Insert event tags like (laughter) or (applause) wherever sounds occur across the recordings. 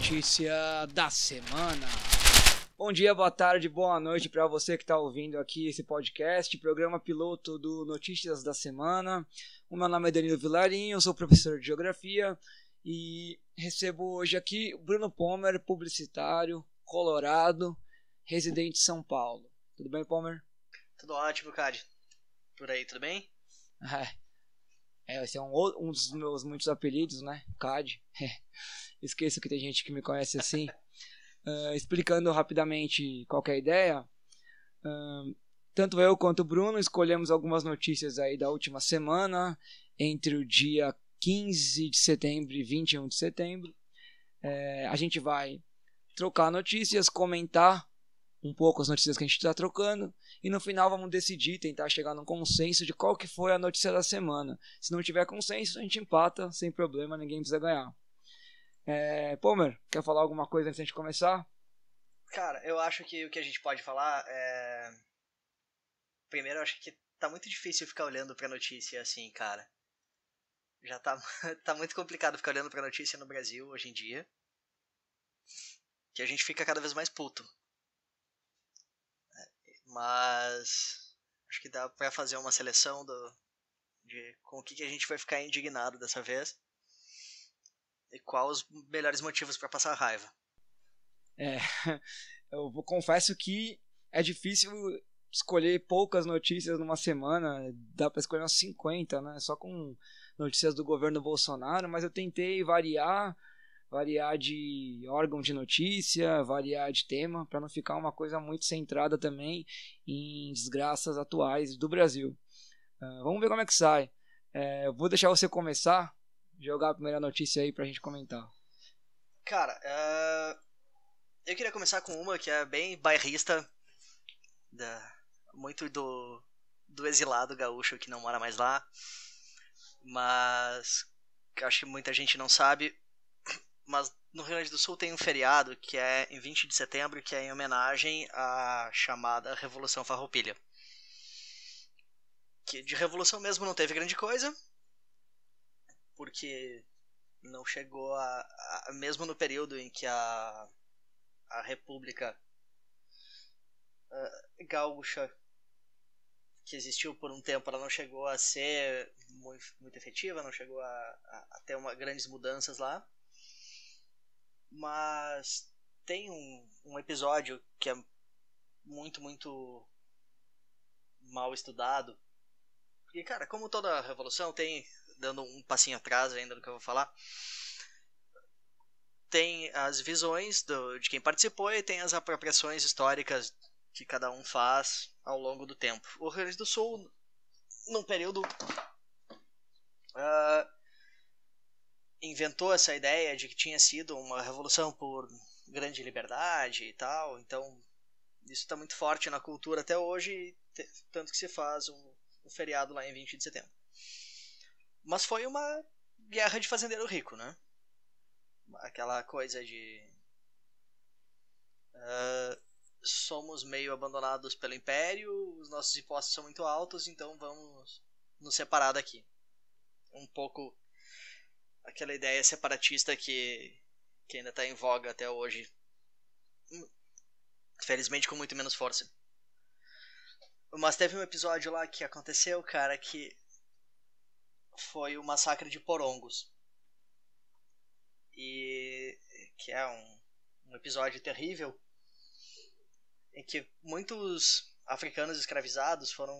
notícia da semana. Bom dia, boa tarde, boa noite para você que está ouvindo aqui esse podcast, programa piloto do Notícias da Semana. O meu nome é Danilo Vilarinho, eu sou professor de Geografia e recebo hoje aqui Bruno Pomer, publicitário, colorado, residente de São Paulo. Tudo bem, Pomer? Tudo ótimo, Cade. Por aí, tudo bem? (laughs) É, esse é um, um dos meus muitos apelidos, né? Cad. (laughs) Esqueço que tem gente que me conhece assim. Uh, explicando rapidamente qual é a ideia. Uh, tanto eu quanto o Bruno escolhemos algumas notícias aí da última semana, entre o dia 15 de setembro e 21 de setembro. É, a gente vai trocar notícias, comentar um pouco as notícias que a gente está trocando e no final vamos decidir, tentar chegar num consenso de qual que foi a notícia da semana. Se não tiver consenso, a gente empata, sem problema, ninguém precisa ganhar. É, Pomer, quer falar alguma coisa antes de a gente começar? Cara, eu acho que o que a gente pode falar é. Primeiro, eu acho que tá muito difícil ficar olhando pra notícia assim, cara. Já tá, (laughs) tá muito complicado ficar olhando pra notícia no Brasil hoje em dia. Que a gente fica cada vez mais puto. Mas. Acho que dá pra fazer uma seleção do, de com o que, que a gente vai ficar indignado dessa vez. E quais os melhores motivos para passar raiva. É, (laughs) eu confesso que é difícil escolher poucas notícias numa semana, dá para escolher umas 50, né? Só com notícias do governo Bolsonaro, mas eu tentei variar, variar de órgão de notícia, variar de tema, para não ficar uma coisa muito centrada também em desgraças atuais do Brasil. Uh, vamos ver como é que sai. Uh, vou deixar você começar, jogar a primeira notícia aí pra gente comentar. Cara, uh, eu queria começar com uma que é bem bairrista, da, muito do, do exilado gaúcho que não mora mais lá, mas que acho que muita gente não sabe, mas no Rio Grande do Sul tem um feriado que é em 20 de setembro, que é em homenagem à chamada Revolução Farroupilha. Que de revolução mesmo não teve grande coisa, porque não chegou a, a, mesmo no período em que a a República uh, Gaúcha que existiu por um tempo, ela não chegou a ser muito, muito efetiva, não chegou a, a, a ter uma, grandes mudanças lá. Mas tem um, um episódio que é muito, muito mal estudado. Porque, cara, como toda revolução tem, dando um passinho atrás ainda do que eu vou falar, tem as visões do, de quem participou e tem as apropriações históricas que cada um faz ao longo do tempo. O Rio Grande do Sul, num período, uh, inventou essa ideia de que tinha sido uma revolução por grande liberdade e tal, então isso está muito forte na cultura até hoje, tanto que se faz um, um feriado lá em 20 de setembro. Mas foi uma guerra de fazendeiro rico, né? aquela coisa de uh, somos meio abandonados pelo império, os nossos impostos são muito altos, então vamos nos separar daqui. Um pouco aquela ideia separatista que, que ainda está em voga até hoje. Felizmente com muito menos força. Mas teve um episódio lá que aconteceu, cara, que foi o massacre de Porongos e que é um, um episódio terrível em que muitos africanos escravizados foram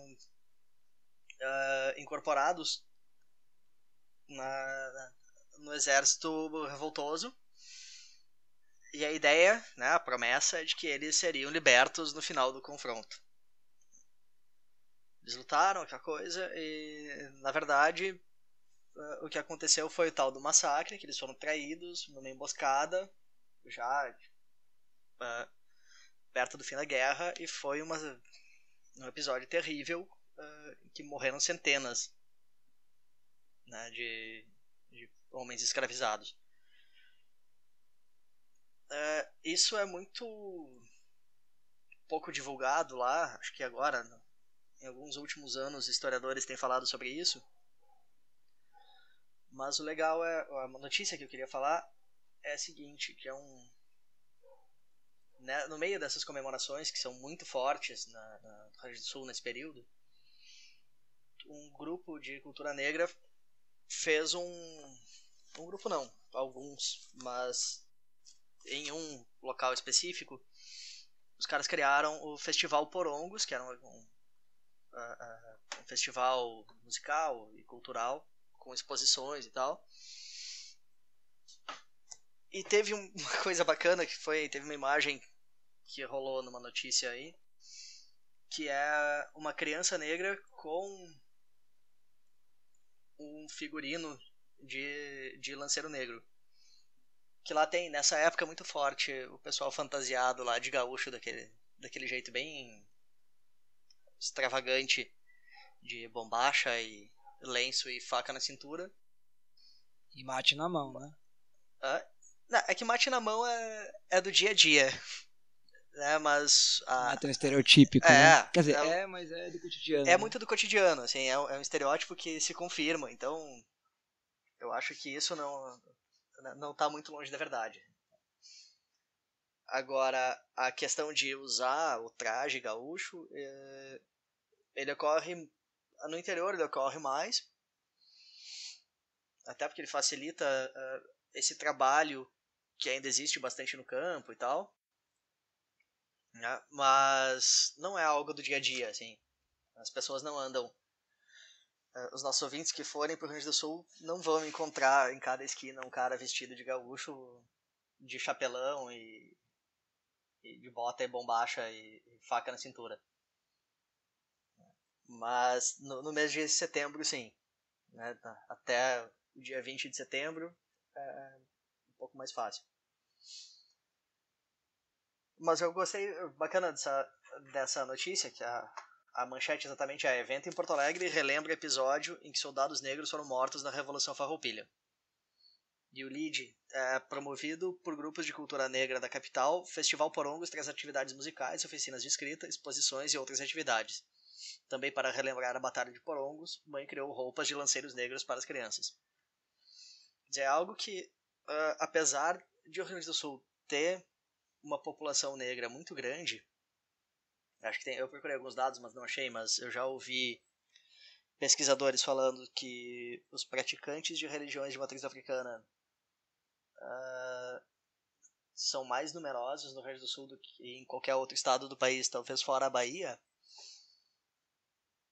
uh, incorporados na, no exército revoltoso e a ideia, né, a promessa é de que eles seriam libertos no final do confronto. Eles lutaram, aquela coisa, e na verdade uh, o que aconteceu foi o tal do massacre, que eles foram traídos numa emboscada, já uh, perto do fim da guerra, e foi uma, um episódio terrível uh, que morreram centenas né, de homens escravizados. isso é muito pouco divulgado lá, acho que agora, em alguns últimos anos, historiadores têm falado sobre isso mas o legal é. A notícia que eu queria falar é a seguinte, que é um né, no meio dessas comemorações que são muito fortes na, na no Rio do Sul nesse período, um grupo de cultura negra fez um um grupo não, alguns, mas em um local específico, os caras criaram o Festival Porongos, que era um, um, uh, um festival musical e cultural com exposições e tal. E teve (laughs) uma coisa bacana que foi, teve uma imagem que rolou numa notícia aí, que é uma criança negra com um figurino de, de Lanceiro Negro. Que lá tem, nessa época, muito forte o pessoal fantasiado lá de gaúcho, daquele, daquele jeito bem extravagante, de bombacha e lenço e faca na cintura. E mate na mão, né? Ah, não, é que mate na mão é, é do dia a dia. (laughs) Né, mas. A... Ah, tem um estereotípico, é, né? Quer dizer, é, é, mas é do cotidiano. É né? muito do cotidiano, assim, é, é um estereótipo que se confirma, então. Eu acho que isso não. Não tá muito longe da verdade. Agora, a questão de usar o traje gaúcho, é, ele ocorre. No interior ele ocorre mais. Até porque ele facilita uh, esse trabalho que ainda existe bastante no campo e tal. Né? Mas não é algo do dia a dia, assim. As pessoas não andam. Uh, os nossos ouvintes que forem pro Rio Grande do Sul não vão encontrar em cada esquina um cara vestido de gaúcho, de chapelão e, e de bota e bombacha e, e, faca na cintura. Mas no, no mês de setembro, sim. Né? Até o dia 20 de setembro é um pouco mais fácil. Mas eu gostei, bacana dessa, dessa notícia, que a, a manchete exatamente é Evento em Porto Alegre relembra episódio em que soldados negros foram mortos na Revolução Farroupilha. E o LEAD é promovido por grupos de cultura negra da capital, Festival Porongos traz atividades musicais, oficinas de escrita, exposições e outras atividades. Também para relembrar a Batalha de Porongos, mãe criou roupas de lanceiros negros para as crianças. É algo que, uh, apesar de o Rio Grande do Sul ter uma população negra muito grande. Acho que tem, eu procurei alguns dados, mas não achei, mas eu já ouvi pesquisadores falando que os praticantes de religiões de matriz africana uh, são mais numerosos no Rio Grande do Sul do que em qualquer outro estado do país, talvez fora a Bahia.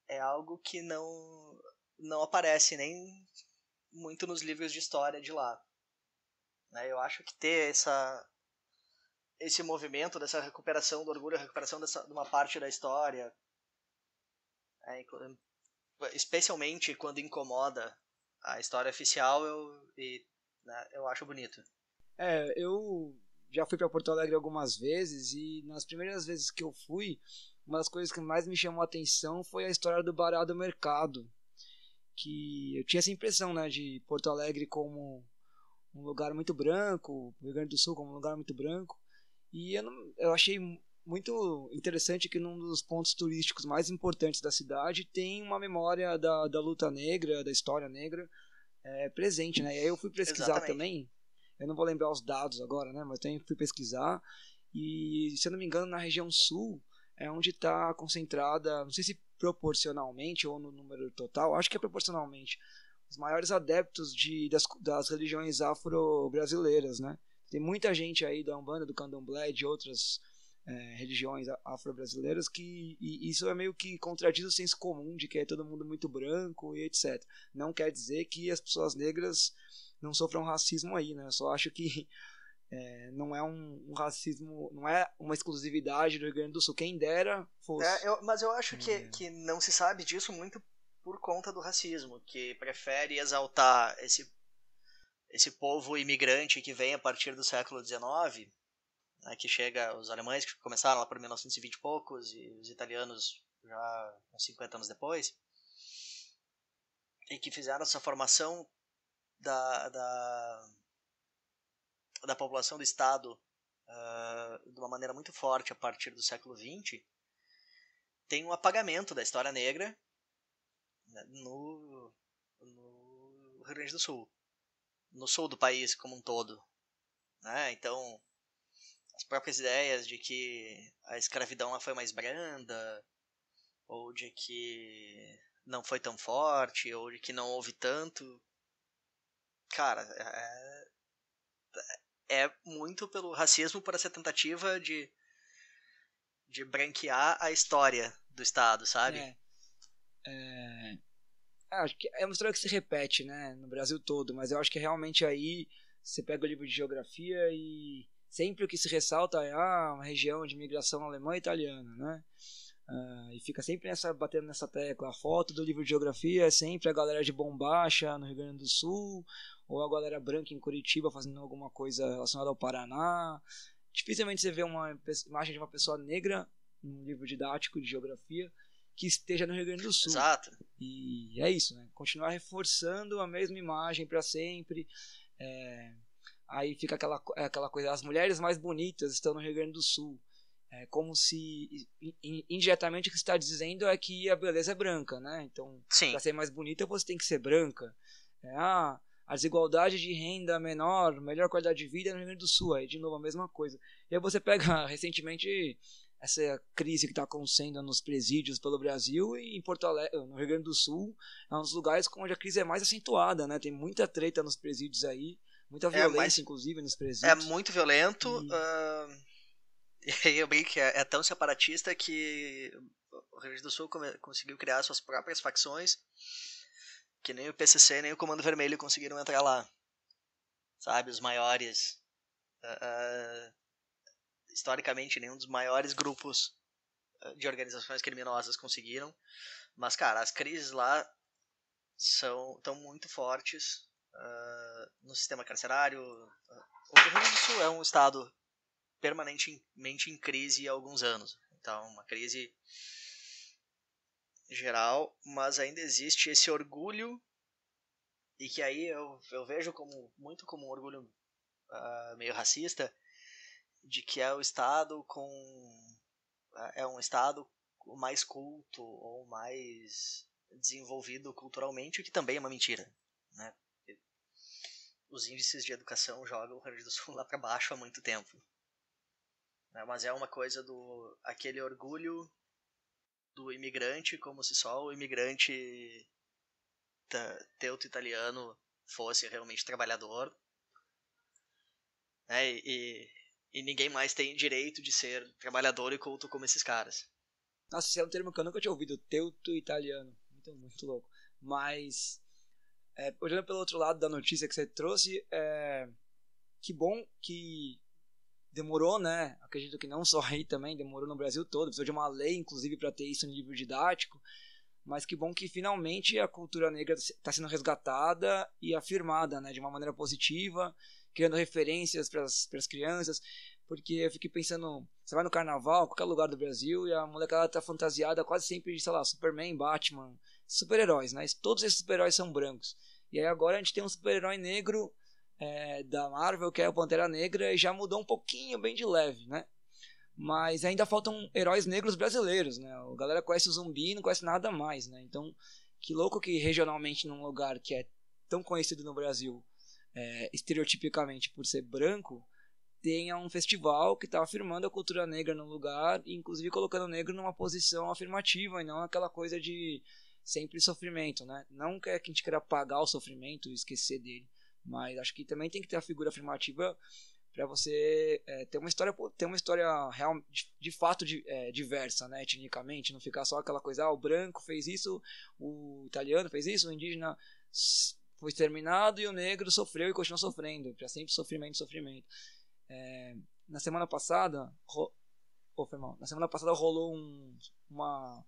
É algo que não não aparece nem muito nos livros de história de lá. Né? Eu acho que ter essa esse movimento dessa recuperação do orgulho, recuperação dessa, de uma parte da história, é, especialmente quando incomoda a história oficial, eu, e, né, eu acho bonito. É, eu já fui para Porto Alegre algumas vezes e nas primeiras vezes que eu fui, uma das coisas que mais me chamou a atenção foi a história do Bará do Mercado, que eu tinha essa impressão, né, de Porto Alegre como um lugar muito branco, Rio Grande do Sul como um lugar muito branco, e eu, não, eu achei muito interessante que num dos pontos turísticos mais importantes da cidade tem uma memória da, da luta negra, da história negra é, presente, né? E aí eu fui pesquisar Exatamente. também, eu não vou lembrar os dados agora, né? Mas eu também fui pesquisar e, se eu não me engano, na região sul é onde está concentrada, não sei se proporcionalmente ou no número total, acho que é proporcionalmente, os maiores adeptos de, das, das religiões afro-brasileiras, né? Tem muita gente aí da Umbanda, do Candomblé, de outras é, religiões afro-brasileiras que isso é meio que contradiz o senso comum de que é todo mundo muito branco e etc. Não quer dizer que as pessoas negras não sofram racismo aí, né? Eu só acho que (laughs) é, não é um, um, racismo, não é uma exclusividade do Rio Grande do Sul. Quem dera fosse. É, eu, mas eu acho que, que não se sabe disso muito por conta do racismo, que prefere exaltar esse esse povo imigrante que vem a partir do século XIX, né, que chega os alemães que começaram lá por 1920 e poucos e os italianos já uns 50 anos depois, e que fizeram essa formação da, da, da população do Estado uh, de uma maneira muito forte a partir do século XX, tem um apagamento da história negra né, no, no Rio Grande do Sul no sul do país como um todo. Né? Então, as próprias ideias de que a escravidão foi mais branda, ou de que não foi tão forte, ou de que não houve tanto. Cara, é, é muito pelo racismo, por essa tentativa de, de branquear a história do Estado, sabe? É. é... Acho que é uma história que se repete, né, no Brasil todo, mas eu acho que realmente aí você pega o livro de geografia e sempre o que se ressalta é ah, uma região de migração alemã e italiana, né? Uh, e fica sempre nessa, batendo nessa tecla. A foto do livro de geografia é sempre a galera de Bombacha, no Rio Grande do Sul, ou a galera branca em Curitiba fazendo alguma coisa relacionada ao Paraná. Dificilmente você vê uma imagem de uma pessoa negra num livro didático de geografia que esteja no Rio Grande do Sul. Exato. E é isso, né? Continuar reforçando a mesma imagem para sempre. É... Aí fica aquela, aquela coisa, as mulheres mais bonitas estão no Rio Grande do Sul. É como se indiretamente o que está dizendo é que a beleza é branca, né? Então, para ser mais bonita você tem que ser branca. É, ah, a desigualdade de renda menor, melhor qualidade de vida no Rio Grande do Sul, aí de novo a mesma coisa. E aí você pega (laughs) recentemente essa crise que está acontecendo nos presídios pelo Brasil e em Porto Alegre, no Rio Grande do Sul, é um dos lugares onde a crise é mais acentuada, né? Tem muita treta nos presídios aí, muita é, violência, é, mas... inclusive, nos presídios. É muito violento. E... Uh (laughs) e aí eu brinco que é, é, tão separatista que o Rio Grande do Sul conseguiu criar suas próprias facções, que nem o PCC nem o Comando Vermelho conseguiram entrar lá. Sabe, os maiores. Uh, historicamente, nenhum dos maiores grupos de organizações criminosas conseguiram. Mas, cara, as crises lá são tão muito fortes uh, no sistema carcerário. O Rio Grande do Sul é um estado permanentemente em crise há alguns anos. Então, uma crise geral, mas ainda existe esse orgulho e que aí eu, eu vejo como muito como um orgulho uh, meio racista de que é o estado com é um estado mais culto ou mais desenvolvido culturalmente, o que também é uma mentira, né? Os índices de educação jogam o Rio Grande do Sul (laughs) lá para baixo há muito tempo. Né? Mas é uma coisa do aquele orgulho do imigrante, como se só o imigrante teuto italiano fosse realmente trabalhador. Né? E, e ninguém mais tem direito de ser trabalhador e culto como esses caras. Nossa, esse é um termo que eu nunca tinha ouvido, teuto italiano. Muito, muito louco. Mas, é, olhando pelo outro lado da notícia que você trouxe, é, que bom que demorou, né? Acredito que não só aí também, demorou no Brasil todo, precisou de uma lei, inclusive, para ter isso no livro didático. Mas que bom que finalmente a cultura negra está sendo resgatada e afirmada, né? De uma maneira positiva, criando referências para as crianças. Porque eu fiquei pensando, você vai no carnaval, qualquer lugar do Brasil, e a molecada tá fantasiada quase sempre de, sei lá, Superman, Batman, super-heróis, né? Todos esses super-heróis são brancos. E aí agora a gente tem um super-herói negro é, da Marvel, que é o Pantera Negra, e já mudou um pouquinho, bem de leve, né? Mas ainda faltam heróis negros brasileiros, né? A galera conhece o zumbi e não conhece nada mais, né? Então, que louco que regionalmente num lugar que é tão conhecido no Brasil, é, estereotipicamente por ser branco, tenha um festival que está afirmando a cultura negra no lugar, inclusive colocando o negro numa posição afirmativa e não aquela coisa de sempre sofrimento, né? Não que a gente queira apagar o sofrimento e esquecer dele, mas acho que também tem que ter a figura afirmativa para você é, ter uma história ter uma história real de, de fato de, é, diversa né etnicamente não ficar só aquela coisa ah o branco fez isso o italiano fez isso o indígena foi exterminado e o negro sofreu e continua sofrendo para sempre sofrimento sofrimento. É, na semana passada ro... oh, na semana passada rolou um, uma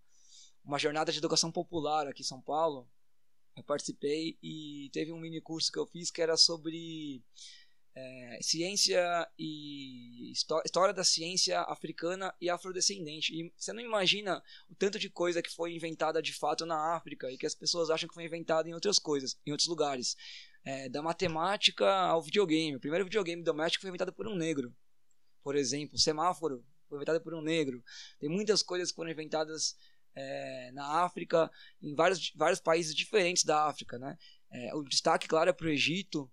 uma jornada de educação popular aqui em São Paulo. Eu participei e teve um mini curso que eu fiz que era sobre é, ciência e história da ciência africana e afrodescendente. E você não imagina o tanto de coisa que foi inventada de fato na África e que as pessoas acham que foi inventada em outras coisas, em outros lugares. É, da matemática ao videogame. O primeiro videogame doméstico foi inventado por um negro, por exemplo. O semáforo foi inventado por um negro. Tem muitas coisas que foram inventadas é, na África, em vários, vários países diferentes da África. Né? É, o destaque, claro, é para o Egito,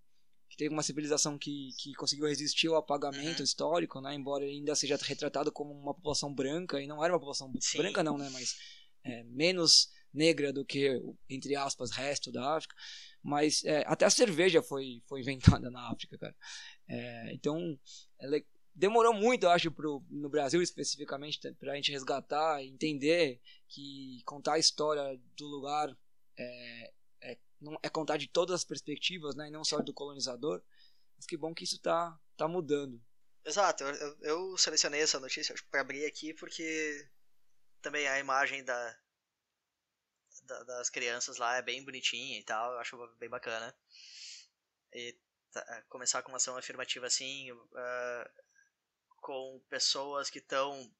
teve uma civilização que, que conseguiu resistir ao apagamento uhum. histórico, né? Embora ainda seja retratado como uma população branca, e não era uma população Sim. branca não, né? Mas é, menos negra do que, entre aspas, resto da África. Mas é, até a cerveja foi, foi inventada na África, cara. É, então, ela demorou muito, eu acho, pro, no Brasil especificamente, para a gente resgatar, entender que contar a história do lugar é, é, não, é contar de todas as perspectivas, né, e não só do colonizador. Mas que bom que isso tá, tá mudando. Exato, eu, eu selecionei essa notícia para abrir aqui porque também a imagem da, da, das crianças lá é bem bonitinha e tal, eu acho bem bacana. E tá, começar com uma ação afirmativa assim, uh, com pessoas que estão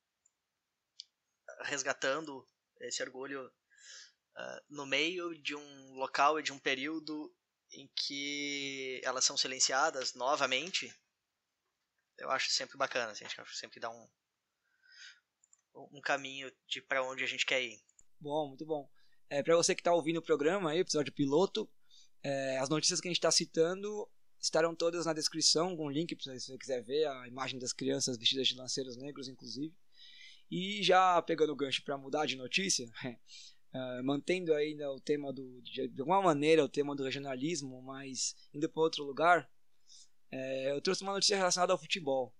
resgatando esse orgulho uh, no meio de um local e de um período em que elas são silenciadas novamente, eu acho sempre bacana, assim, acho sempre dá um, um caminho de para onde a gente quer ir. Bom, muito bom. É, para você que está ouvindo o programa, aí, episódio piloto, é, as notícias que a gente está citando estarão todas na descrição, com link para você quiser ver a imagem das crianças vestidas de lanceiros negros, inclusive. E já pegando o gancho para mudar de notícia, (laughs) é, mantendo ainda o tema do, de, de, alguma maneira, o tema do regionalismo, mas indo para outro lugar, é, eu trouxe uma notícia relacionada ao futebol.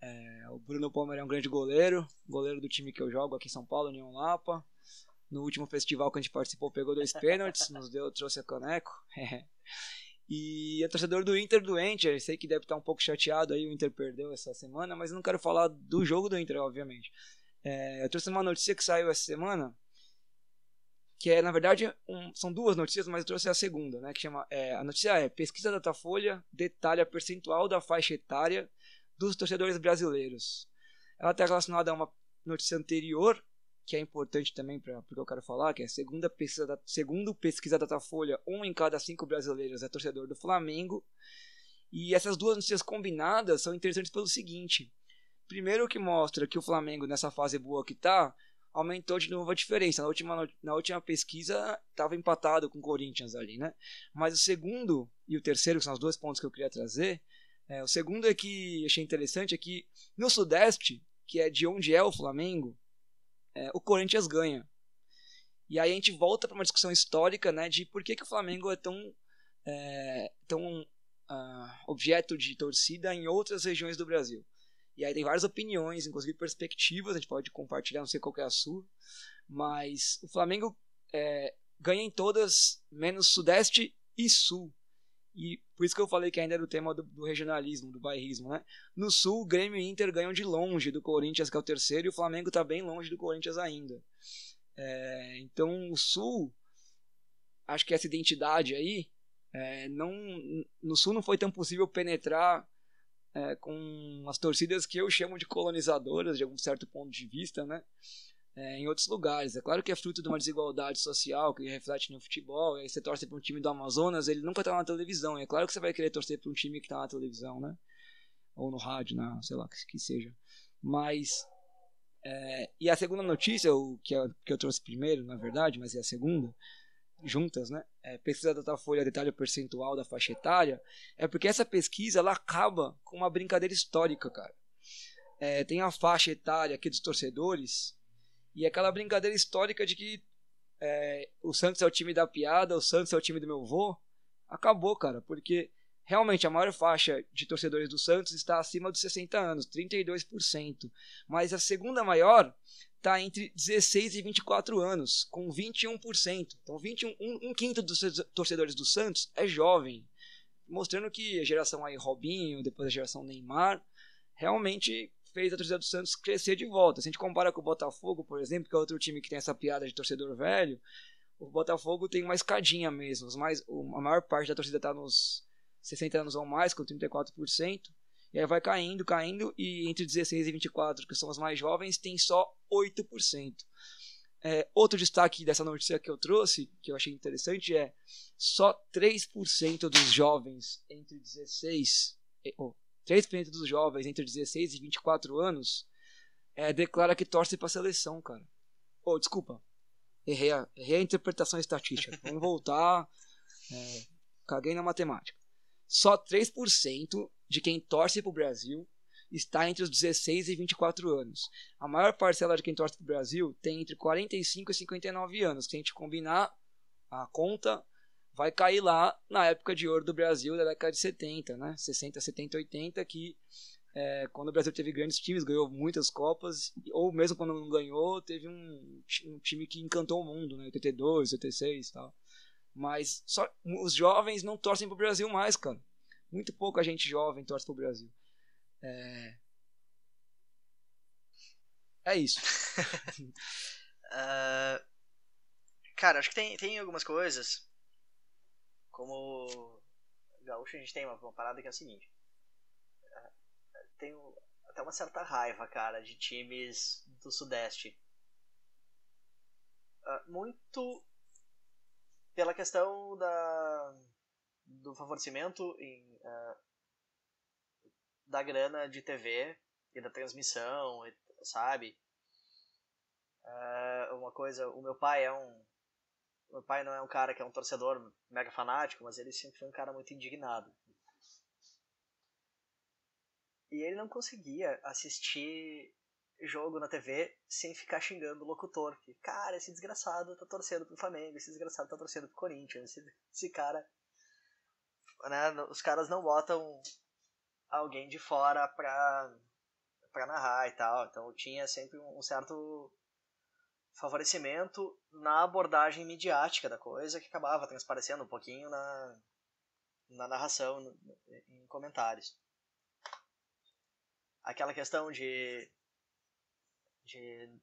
É, o Bruno Palmer é um grande goleiro, goleiro do time que eu jogo aqui em São Paulo, União Lapa no último festival que a gente participou, pegou dois pênaltis, nos deu, trouxe a caneco. (laughs) e é torcedor do Inter doente, eu sei que deve estar um pouco chateado aí, o Inter perdeu essa semana, mas eu não quero falar do jogo do Inter, obviamente. É, eu trouxe uma notícia que saiu essa semana, que é, na verdade, um, são duas notícias, mas eu trouxe a segunda, né, que chama, é, a notícia é, pesquisa da Datafolha detalha percentual da faixa etária dos torcedores brasileiros. Ela está relacionada a uma notícia anterior, que é importante também para porque eu quero falar, que é segunda pesquisa da, segundo pesquisa da Datafolha, um em cada cinco brasileiros é torcedor do Flamengo. E essas duas notícias combinadas são interessantes pelo seguinte: primeiro que mostra que o Flamengo nessa fase boa que está aumentou de novo a diferença. Na última, na última pesquisa estava empatado com o Corinthians ali, né? Mas o segundo e o terceiro, que são os dois pontos que eu queria trazer, é, o segundo é que achei interessante é que no Sudeste, que é de onde é o Flamengo, é, o Corinthians ganha. E aí a gente volta para uma discussão histórica né, de por que, que o Flamengo é tão, é, tão uh, objeto de torcida em outras regiões do Brasil. E aí tem várias opiniões, inclusive perspectivas, a gente pode compartilhar, não sei qual é a sua, mas o Flamengo é, ganha em todas, menos Sudeste e Sul. E por isso que eu falei que ainda era o tema do, do, regionalismo, do bairrismo, né? No Sul, Grêmio e Inter ganham de longe do Corinthians, que é o terceiro, e o Flamengo está bem longe do Corinthians ainda. É, então, o Sul, acho que essa identidade aí, é, não, no Sul não foi tão possível penetrar é, com as torcidas que eu chamo de colonizadoras, de algum certo ponto de vista, né? é, em outros lugares. É claro que é fruto de uma desigualdade social que reflete no futebol. aí você torce para um time do Amazonas, ele nunca está na televisão. é claro que você vai querer torcer para um time que está na televisão, né? Ou no rádio, né? sei lá, que, que seja. Mas. É, e a segunda notícia, o que, é, que eu trouxe primeiro, na verdade, mas é a segunda, juntas, né? É, pesquisa da Datafolha detalhe percentual da faixa etária, é porque essa pesquisa ela acaba com uma brincadeira histórica, cara. É, tem a faixa etária aqui dos torcedores, e aquela brincadeira histórica de que é, o Santos é o time da piada, o Santos é o time do meu vô, acabou, cara, porque realmente a maior faixa de torcedores do Santos está acima dos 60 anos, 32%. Mas a segunda maior está entre 16 e 24 anos, com 21%. Então, 21, um, um quinto dos torcedores do Santos é jovem, mostrando que a geração aí Robinho, depois a geração Neymar, realmente fez a torcida do Santos crescer de volta. Se a gente compara com o Botafogo, por exemplo, que é outro time que tem essa piada de torcedor velho, o Botafogo tem uma escadinha mesmo. Os mais, a maior parte da torcida está nos 60 anos ou mais, com 34%. E aí vai caindo, caindo, e entre 16 e 24, que são os mais jovens, tem só 8%. É, outro destaque dessa notícia que eu trouxe, que eu achei interessante, é só 3% dos jovens entre 16, oh, 3% dos jovens entre 16 e 24 anos é, declara que torce para a seleção, cara. Oh, desculpa. Errei a, errei a interpretação estatística. Vamos voltar. (laughs) É, caguei na matemática. só 3% de quem torce para o Brasil está entre os 16 e 24 anos. A maior parcela de quem torce para o Brasil tem entre 45 e 59 anos. Se a gente combinar a conta, vai cair lá na época de ouro do Brasil da década de 70, né? 60, 70, 80, que é, quando o Brasil teve grandes times, ganhou muitas Copas, ou mesmo quando não ganhou, teve um, um time que encantou o mundo, né? 82, 86 e tal. Mas só, os jovens não torcem pro Brasil mais, cara. Muito pouca gente jovem torce pro Brasil. É, é isso. uh, (laughs) cara, acho que tem, tem algumas coisas. Como gaúcho, a gente tem uma, uma parada que é a seguinte: tenho até uma certa raiva, cara, de times do Sudeste. Uh, muito pela questão da, do favorecimento em, uh, da grana de TV e da transmissão, sabe? Uh, uma coisa, o meu pai é um. Meu pai não é um cara que é um torcedor mega fanático, mas ele sempre foi um cara muito indignado. E ele não conseguia assistir jogo na TV sem ficar xingando o locutor. Que, cara, esse desgraçado tá torcendo pro Flamengo, esse desgraçado tá torcendo pro Corinthians, esse, esse cara. Né, os caras não botam alguém de fora pra, pra narrar e tal. Então tinha sempre um certo favorecimento na abordagem midiática da coisa que acabava transparecendo um pouquinho na, na narração, em comentários. Aquela questão de de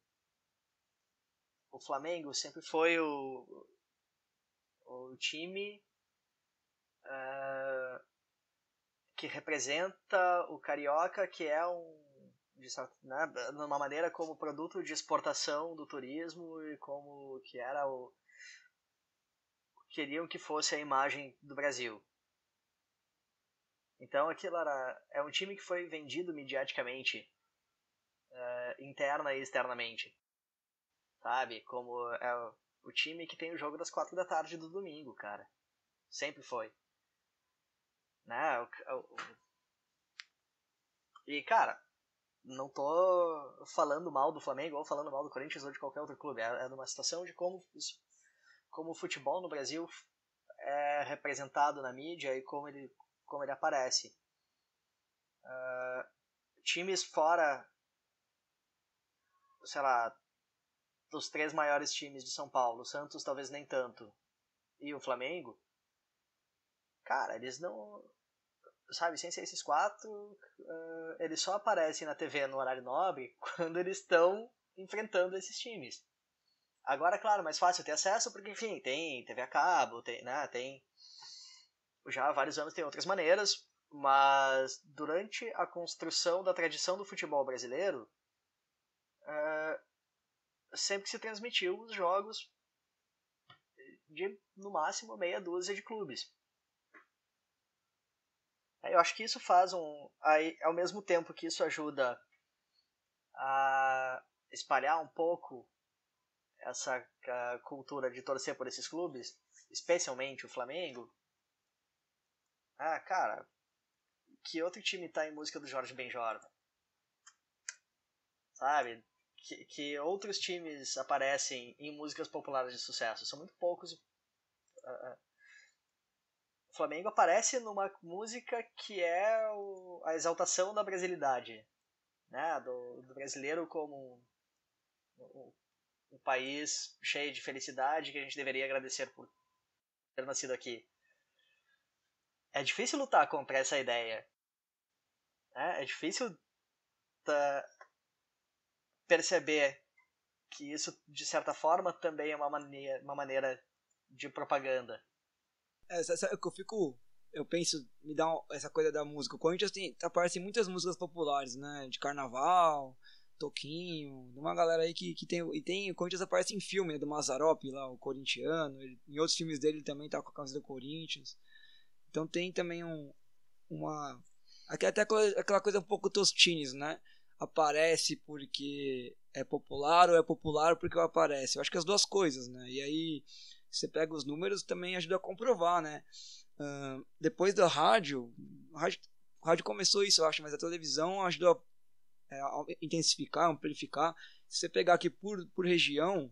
o Flamengo sempre foi o, o time uh, que representa o carioca, que é um de, né, numa maneira como produto de exportação do turismo e como que era o queriam que fosse a imagem do Brasil. Então aquilo era é um time que foi vendido mediaticamente uh, interna e externamente. Sabe? Como é o time que tem o jogo das quatro da tarde do domingo, cara. Sempre foi. Né? O, o, e, cara, não tô falando mal do Flamengo ou falando mal do Corinthians ou de qualquer outro clube. É, é uma situação de como, como o futebol no Brasil é representado na mídia e como ele, como ele aparece. Uh, times fora sei lá, dos três maiores times de São Paulo, Santos talvez nem tanto, e o Flamengo, cara, eles não. Sabe, sem ser esses quatro, uh, eles só aparecem na TV no horário nobre (laughs) quando eles estão enfrentando esses times. Agora, claro, mais fácil ter acesso, porque, enfim, tem TV a cabo, tem, né, tem. Já há vários anos tem outras maneiras, mas durante a construção da tradição do futebol brasileiro, uh, sempre se transmitiu os jogos de no máximo meia dúzia de clubes. Eu acho que isso faz um. Aí, ao mesmo tempo que isso ajuda a espalhar um pouco essa cultura de torcer por esses clubes, especialmente o Flamengo. Ah, cara, que outro time tá em música do Jorge Benjor? Sabe? que, que outros times aparecem em músicas populares de sucesso. São muito poucos. Uh, Flamengo aparece numa música que é o, a exaltação da brasilidade, né? do, do brasileiro como um, um, um, país cheio de felicidade que a gente deveria agradecer por ter nascido aqui. É difícil lutar contra essa ideia. É, é difícil perceber que isso, de certa forma, também é uma maneira, uma maneira de propaganda. É, sabe que eu fico. Eu penso, me dá essa coisa da música. O Corinthians tem, aparecem muitas músicas populares, né? De carnaval, Toquinho, de uma galera aí que, que tem. E tem. O Corinthians aparece em filme, né? Do Mazarop lá, o corintiano. Ele, em outros filmes dele ele também tá com a camisa do Corinthians. Então tem também um. Uma. Até aquela, coisa um pouco Tostines, né? aparece porque é popular ou é popular porque aparece. Eu acho que as duas coisas, né? E aí você pega os números também ajuda a comprovar, né? Uh, depois da rádio, rádio, rádio começou isso, eu acho, mas a televisão ajudou a, é, a intensificar, amplificar. Se você pegar aqui por, por região,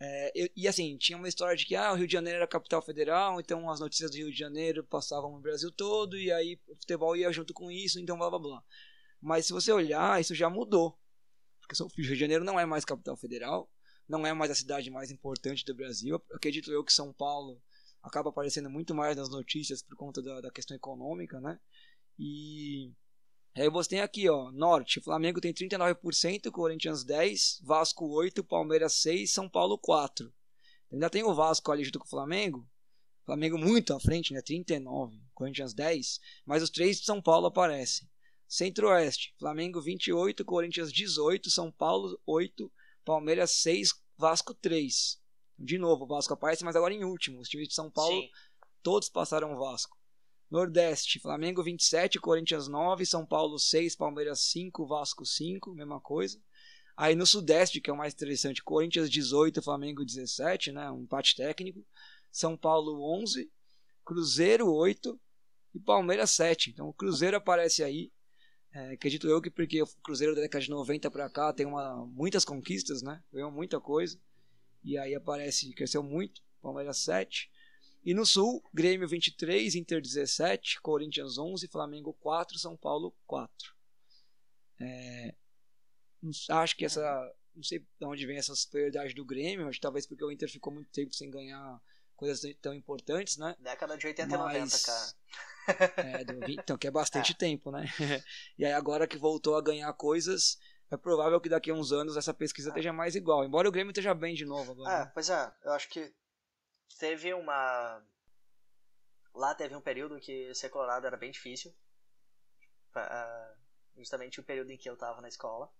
é, eu, e assim, tinha uma história de que ah, o Rio de Janeiro era capital federal, então as notícias do Rio de Janeiro passavam no Brasil todo, e aí o futebol ia junto com isso, então blá blá blá. Mas se você olhar, isso já mudou. Porque o Rio de Janeiro não é mais capital federal, não é mais a cidade mais importante do Brasil. Eu acredito eu que São Paulo acaba aparecendo muito mais nas notícias por conta da, da questão econômica, né? E aí você tem aqui, ó, Norte, Flamengo tem 39%, Corinthians 10, Vasco 8, Palmeiras 6, São Paulo 4. Ainda tem o Vasco ali junto com o Flamengo. Flamengo muito à frente, né? 39, Corinthians 10, mas os três de São Paulo aparecem. Centro-Oeste, Flamengo 28, Corinthians 18, São Paulo 8, Palmeiras 6, Vasco 3. De novo, o Vasco aparece, mas agora em último. Os times de São Paulo, Sim. todos passaram o Vasco. Nordeste, Flamengo 27, Corinthians 9, São Paulo 6, Palmeiras 5, Vasco 5, mesma coisa. Aí no Sudeste, que é o mais interessante, Corinthians 18, Flamengo 17, né, um empate técnico. São Paulo 11, Cruzeiro 8 e Palmeiras 7. Então o Cruzeiro aparece aí é, acredito eu que porque o Cruzeiro da década de 90 para cá tem uma, muitas conquistas, né? Ganhou muita coisa. E aí aparece, cresceu muito, Palmeiras 7. E no Sul, Grêmio 23, Inter 17, Corinthians 11, Flamengo 4, São Paulo 4. É, acho que essa. Não sei de onde vem essa superioridade do Grêmio, acho que talvez porque o Inter ficou muito tempo sem ganhar coisas tão importantes, né? Década de 80 e 90, cara. É, então, que é bastante é. tempo, né? (laughs) E aí agora que voltou a ganhar coisas, é provável que daqui a uns anos essa pesquisa é. esteja mais igual. Embora o Grêmio esteja bem de novo agora. É, né? pois é. Eu acho que teve uma... Lá teve um período que ser colorado era bem difícil. Justamente o período em que eu tava na escola.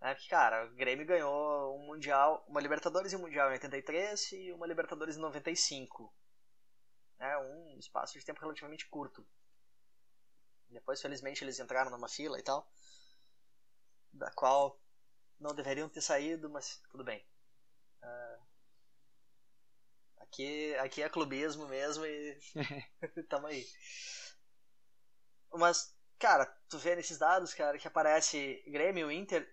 É, porque, cara, o Grêmio ganhou um Mundial, uma Libertadores e um Mundial em 83 e uma Libertadores em 95 né, um espaço de tempo relativamente curto. Depois, felizmente, eles entraram numa fila e tal, da qual não deveriam ter saído, mas tudo bem. Uh, aqui, aqui é clubismo mesmo e (laughs) tamo aí. Mas, cara, tu vê nesses dados, cara, que aparece Grêmio, Inter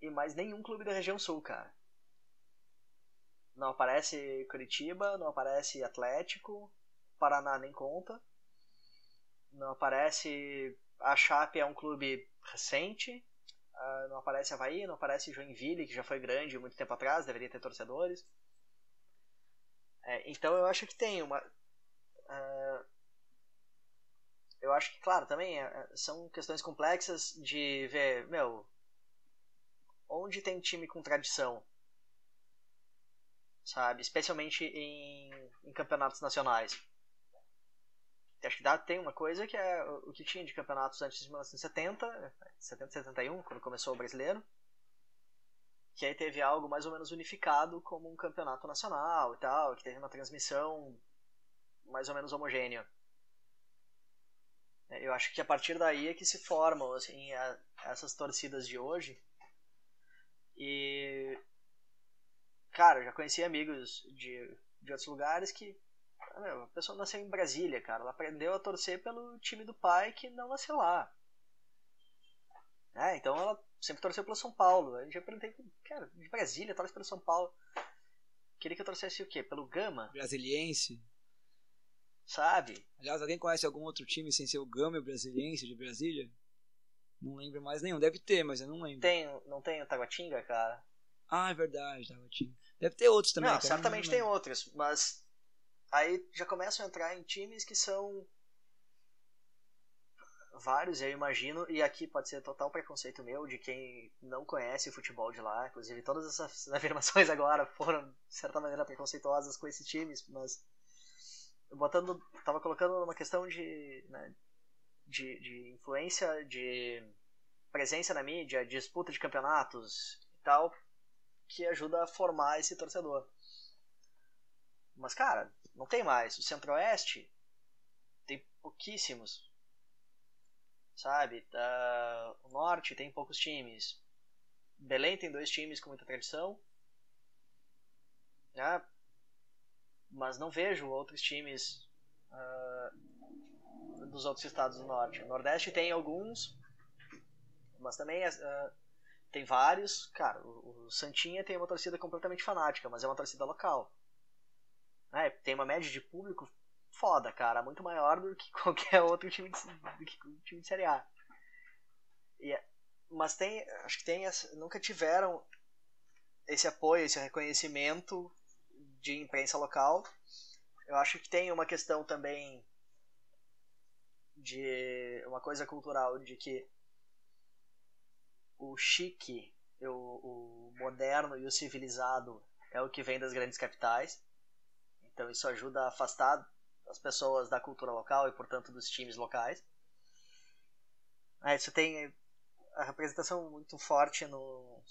e mais nenhum clube da região sul, cara. Não aparece Curitiba, não aparece Atlético, Paraná nem conta. Não aparece. A Chape é um clube recente. Uh, não aparece Havaí, não aparece Joinville, que já foi grande muito tempo atrás, deveria ter torcedores. É, então eu acho que tem uma. Uh, eu acho que, claro, também é, são questões complexas de ver, meu, onde tem time com tradição, sabe? Especialmente em, em campeonatos nacionais acho que dá, tem uma coisa que é o que tinha de campeonatos antes de 1970, 70, 71, quando começou o brasileiro, que aí teve algo mais ou menos unificado como um campeonato nacional e tal, que teve uma transmissão mais ou menos homogênea. É, eu acho que a partir daí é que se formam assim, a, essas torcidas de hoje. E. Cara, eu já conheci amigos de, de outros lugares que a pessoa nasceu em Brasília, cara. Ela aprendeu a torcer pelo time do pai que não nasceu lá. É, então ela sempre torceu pelo São Paulo. A gente já perguntei, cara, de Brasília, torce pelo São Paulo. Queria que eu torcesse o quê? Pelo Gama? Brasiliense. Sabe? Aliás, alguém conhece algum outro time sem ser o Gama e o Brasiliense de Brasília? Não lembro mais nenhum. Deve ter, mas eu não lembro. Tem, não tem o Taguatinga, cara? Ah, é verdade, Taguatinga. Deve ter outros também. Não, cara, certamente não tem outros, mas Aí já começam a entrar em times que são vários, eu imagino, e aqui pode ser total preconceito meu de quem não conhece o futebol de lá. Inclusive, todas essas (laughs) afirmações agora foram, de certa maneira, preconceituosas com esses times, mas botando, tava colocando uma questão de, né, de, de influência, de presença na mídia, disputa de campeonatos e tal, que ajuda a formar esse torcedor. Mas, cara, não tem mais. O Centro-Oeste tem pouquíssimos. Sabe? Uh, o Norte tem poucos times. Belém tem dois times com muita tradição. Né? Mas não vejo outros times uh, dos outros estados do norte. O Nordeste tem alguns, mas também uh, tem vários. Cara, o, o, Santinha tem uma torcida completamente fanática, mas é uma torcida local. É, tem uma média de público foda, cara, muito maior do que (laughs) qualquer outro time de, que time de Série A. E, é, mas tem, acho que tem, nunca tiveram esse apoio, esse reconhecimento de imprensa local. Eu acho que tem uma questão também de uma coisa cultural de que o chique, o, o moderno e o civilizado é o que vem das grandes capitais. Então isso ajuda a afastar as pessoas da cultura local e, portanto, dos times locais. Ah, isso tem a representação muito forte no.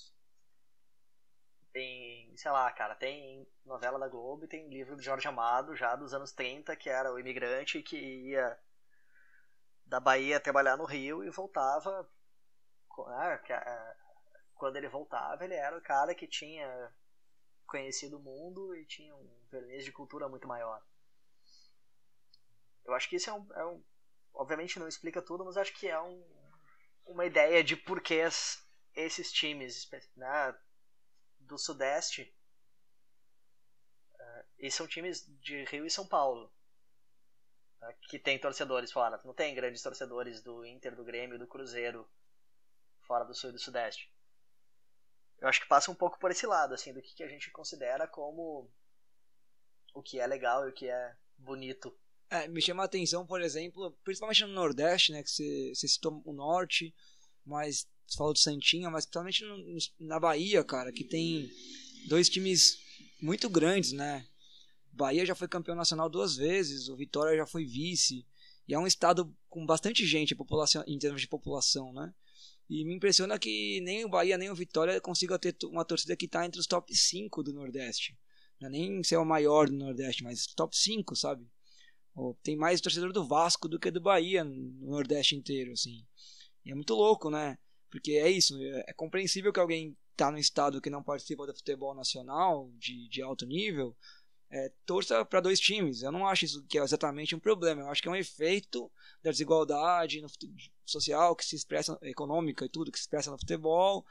Tem, sei lá, cara, tem novela da Globo e tem livro de Jorge Amado, já dos anos 30, que era o imigrante que ia da Bahia trabalhar no Rio e voltava. Ah, ah, quando ele voltava, ele era o cara que tinha conhecido o mundo e tinha um verniz de cultura muito maior. Eu acho que isso é um, é um, Obviamente não explica tudo, mas acho que é um, uma ideia de por que esses times né, do Sudeste. Uh, e são times de Rio e São Paulo. Uh, que tem torcedores fora. Não tem grandes torcedores do Inter, do Grêmio, do Cruzeiro fora do Sul e do Sudeste. Eu acho que passa um pouco por esse lado, assim, do que, que a gente considera como o que é legal e o que é bonito é, me chama a atenção, por exemplo, principalmente no Nordeste, né? Que você, citou o Norte, mas você falou do Santinha, mas principalmente no, na Bahia, cara, que tem dois times muito grandes, né? Bahia já foi campeão nacional duas vezes, o Vitória já foi vice, e é um estado com bastante gente população, em termos de população, né? E me impressiona que nem o Bahia nem o Vitória consigam ter uma torcida que está entre os top 5 do Nordeste. Não é nem ser o maior do Nordeste, mas top 5, sabe? tem mais torcedor do Vasco do que do Bahia no Nordeste inteiro, assim. E é muito louco, né? Porque é isso, é, é compreensível que alguém tá no estado que não participa do futebol nacional de, de alto nível é, torça para dois times. Eu não acho isso que é exatamente um problema. Eu acho que é um efeito da desigualdade social que se expressa econômica e tudo que se expressa no futebol.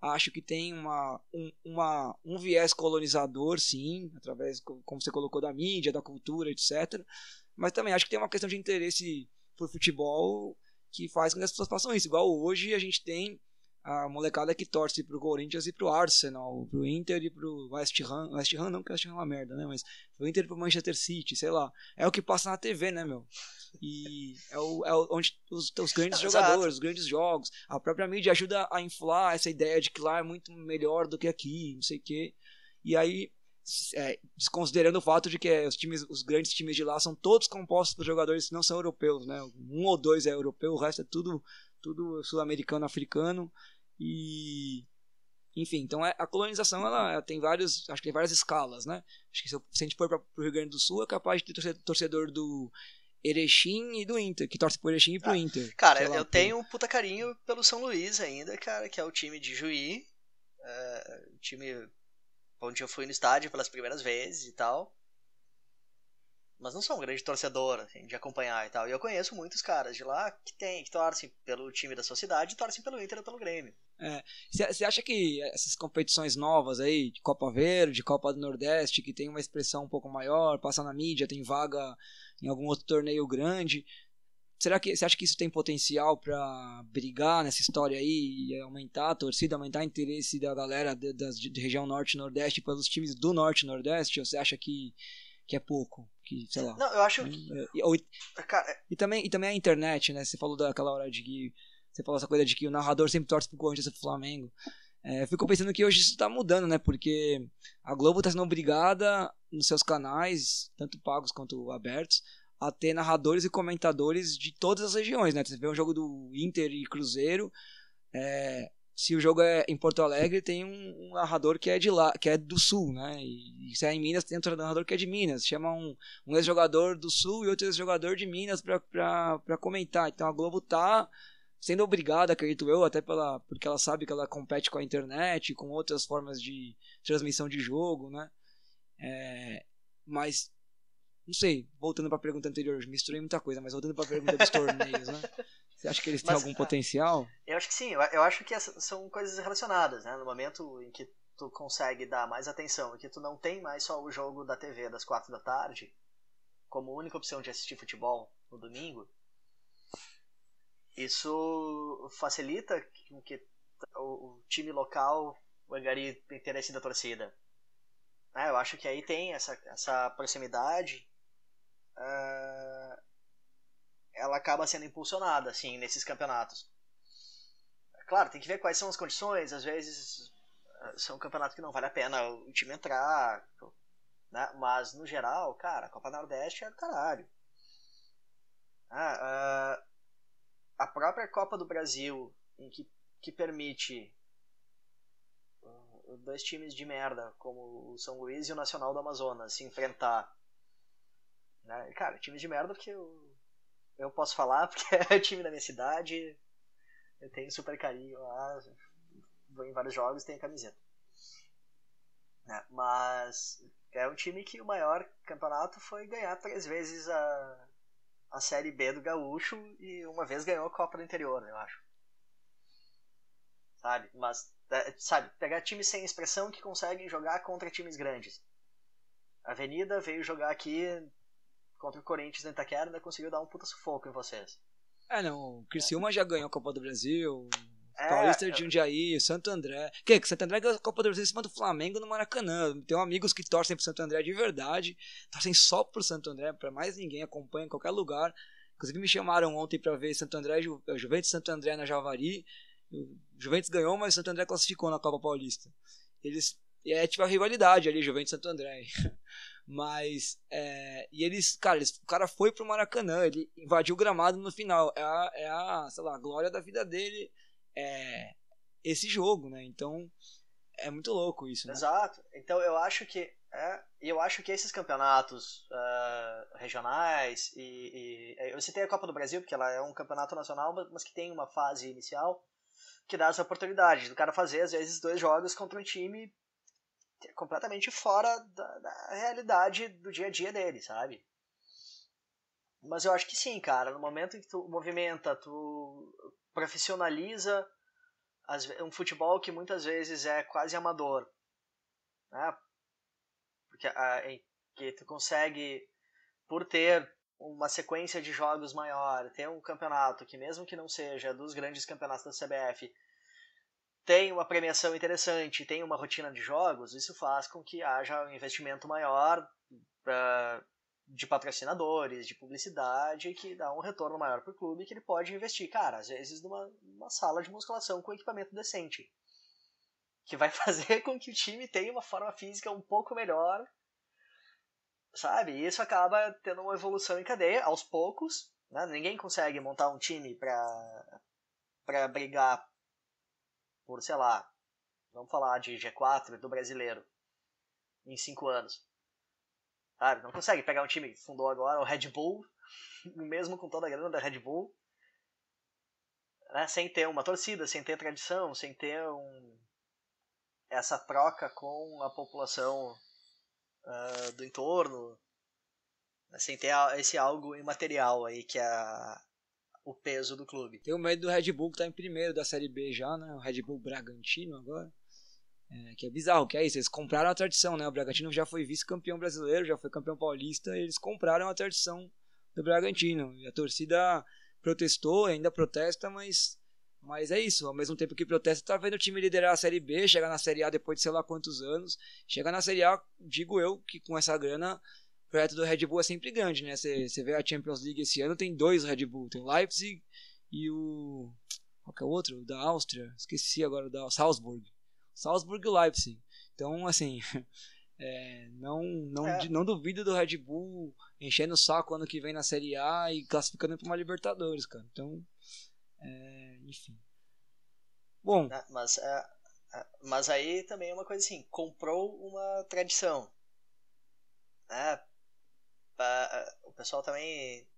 Acho que tem uma, um, uma, um viés colonizador, sim, através, como você colocou, da mídia, da cultura, etc. Mas também acho que tem uma questão de interesse por futebol que faz com que as pessoas façam isso. Igual hoje a gente tem a molecada que torce pro Corinthians e pro Arsenal, pro Inter e pro West Ham. West Ham não, porque West Ham é uma merda, né? Mas pro Inter e pro Manchester City, sei lá. É o que passa na TV, né, meu? E é, o, é onde os, os grandes (laughs) jogadores, os grandes jogos. A própria mídia ajuda a inflar essa ideia de que lá é muito melhor do que aqui, não sei o quê. E aí é, desconsiderando o fato de que é, os times, os grandes times de lá são todos compostos por jogadores que não são europeus, né? Um ou dois é europeu, o resto é tudo, tudo sul-americano, africano e enfim, então é, a colonização ela, ela, tem vários, acho que tem várias escalas, né? Acho que se, eu, se a gente for para o Rio Grande do Sul é capaz de ter torcedor do Erechim e do Inter, que torce pro Erechim e pro ah, Inter. Cara, lá, eu tenho um puta carinho pelo São Luís ainda, cara, que é o time de Juí, é, time onde eu fui no estádio pelas primeiras vezes e tal. Mas não sou um grande torcedor, assim, de acompanhar e tal. E eu conheço muitos caras de lá que tem, que torcem pelo time da sua cidade e torcem pelo Inter ou pelo Grêmio. Você é, acha que essas competições novas aí, de Copa Verde, Copa do Nordeste, que tem uma expressão um pouco maior, passa na mídia, tem vaga em algum outro torneio grande, Será que você acha que isso tem potencial para brigar nessa história aí e aumentar a torcida, aumentar o interesse da galera da região norte e nordeste pelos times do norte e nordeste? Ou você acha que, que é pouco? Que, sei lá. Não, eu acho que. E, ou, Cara... É e, também, e também a internet, né? Você falou daquela hora de que. Você falou essa coisa de que o narrador sempre torce pro Corinthians e pro Flamengo. É, fico pensando que hoje isso está mudando, né? Porque a Globo está sendo obrigada nos seus canais, tanto pagos quanto abertos, a ter narradores e comentadores de todas as regiões, né? Você vê um jogo do Inter e Cruzeiro, é, se o jogo é em Porto Alegre, tem um, um, narrador que é de lá, que é do sul, né? E, e se é em Minas, tem outro narrador que é de Minas. Chama um, um ex-jogador do sul e outro ex-jogador de Minas para comentar. Então a Globo tá sendo obrigada, acredito eu, até pela, porque ela sabe que ela compete com a internet, com outras formas de transmissão de jogo, né? É, mas Não sei, voltando para a pergunta anterior, misturei muita coisa, mas voltando para a pergunta dos torneios, né? (laughs) Você acha que eles têm mas, algum potencial? Eu acho que sim, eu acho que são coisas relacionadas, né? No momento em que tu consegue dar mais atenção, em que tu não tem mais só o jogo da TV das quatro da tarde, como única opção de assistir futebol no domingo, isso facilita que o time local angarie interesse da torcida. É, eu acho que aí tem essa, essa proximidade. Uh, ela acaba sendo impulsionada assim nesses campeonatos. Claro, tem que ver quais são as condições. Às vezes uh, são campeonatos que não vale a pena o time entrar. Né? Mas no geral, cara, a Copa Nordeste é do caralho. Uh, a própria Copa do Brasil, em que, que permite dois times de merda, como o São Luís e o Nacional do Amazonas, se enfrentar. Né? Cara, times de merda porque eu, eu posso falar, (laughs) porque é time da minha cidade, eu tenho super carinho lá, vou em vários jogos tenho camiseta. Né? Mas é um time que o maior campeonato foi ganhar três vezes a, a Série B do Gaúcho e uma vez ganhou a Copa do Interior, eu acho. Sabe? Mas é, sabe, pegar times sem expressão que conseguem jogar contra times grandes. A Avenida veio jogar aqui contra o Corinthians na Itaquera e conseguiu dar um puta sufoco em vocês. É, não, o Criciúma é. já ganhou a Copa do Brasil, é, Paulista de Jundiaí, Santo André. Que, que Santo André ganhou a Copa do Brasil em cima do Flamengo no Maracanã. Tenho amigos que torcem pro Santo André de verdade, torcem só pro Santo André, para mais ninguém, acompanha em qualquer lugar. Inclusive me chamaram ontem para ver Santo André, Ju, Juventus Santo André na Javari. O Juventus ganhou, mas Santo André classificou na Copa Paulista. Eles é tipo a rivalidade ali, Juventus Santo André. (laughs) mas é, e eles, cara, eles, o cara foi pro Maracanã, ele invadiu o gramado no final. É a, é a, sei lá, a glória da vida dele é esse jogo, né? Então é muito louco isso, né? Exato. Então eu acho que é, eu acho que esses campeonatos uh, regionais e, e eu citei a Copa do Brasil porque ela é um campeonato nacional, mas que tem uma fase inicial que dá essa oportunidade do cara fazer, às vezes, dois jogos contra um time completamente fora da, da realidade do dia a dia dele, sabe? Mas eu acho que sim, cara. No momento em que tu movimenta, tu profissionaliza um futebol que muitas vezes é quase amador, né? Porque a, que tu consegue, por ter uma sequência de jogos maior, ter um campeonato que mesmo que não seja dos grandes campeonatos da CBF, tem uma premiação interessante, tem uma rotina de jogos, isso faz com que haja um investimento maior uh, de patrocinadores, de publicidade, que dá um retorno maior para o clube que ele pode investir, cara, às vezes numa, numa sala de musculação com equipamento decente, que vai (laughs) fazer com que o time tenha uma forma física um pouco melhor sabe? E isso acaba tendo uma evolução em cadeia, aos poucos, né? Ninguém consegue montar um time pra, pra brigar por, sei lá, vamos falar de G4 do brasileiro em cinco anos. Sabe? Não consegue pegar um time que fundou agora, o Red Bull, (laughs) mesmo com toda a grana da Red Bull, né? sem ter uma torcida, sem ter tradição, sem ter um, essa troca com a população uh, do entorno, sem ter esse algo imaterial aí que é o peso do clube. Tem o medo do Red Bull que tá em primeiro da Série B já, né? O Red Bull Bragantino agora. É, que é bizarro, que é isso, eles compraram a tradição, né? O Bragantino já foi vice-campeão brasileiro, já foi campeão paulista, eles compraram a tradição do Bragantino. E a torcida protestou, ainda protesta, mas mas é isso, ao mesmo tempo que protesta, tá vendo o time liderar a Série B, chegar na Série A depois de sei lá quantos anos. Chegar na Série A, digo eu, que com essa grana, o projeto do Red Bull é sempre grande, né? Você vê a Champions League esse ano, tem dois Red Bull, tem o Leipzig e o. Qual que é o outro? Da Áustria, esqueci agora, da Salzburg. Salzburg e Leipzig. Então, assim, (laughs) é, não, não, é. não duvido do Red Bull enchendo o saco ano que vem na Série A e classificando para uma Libertadores, cara. Então, é, enfim. Bom. Ah, mas, é, é, mas aí também é uma coisa assim: comprou uma tradição. Né? O pessoal também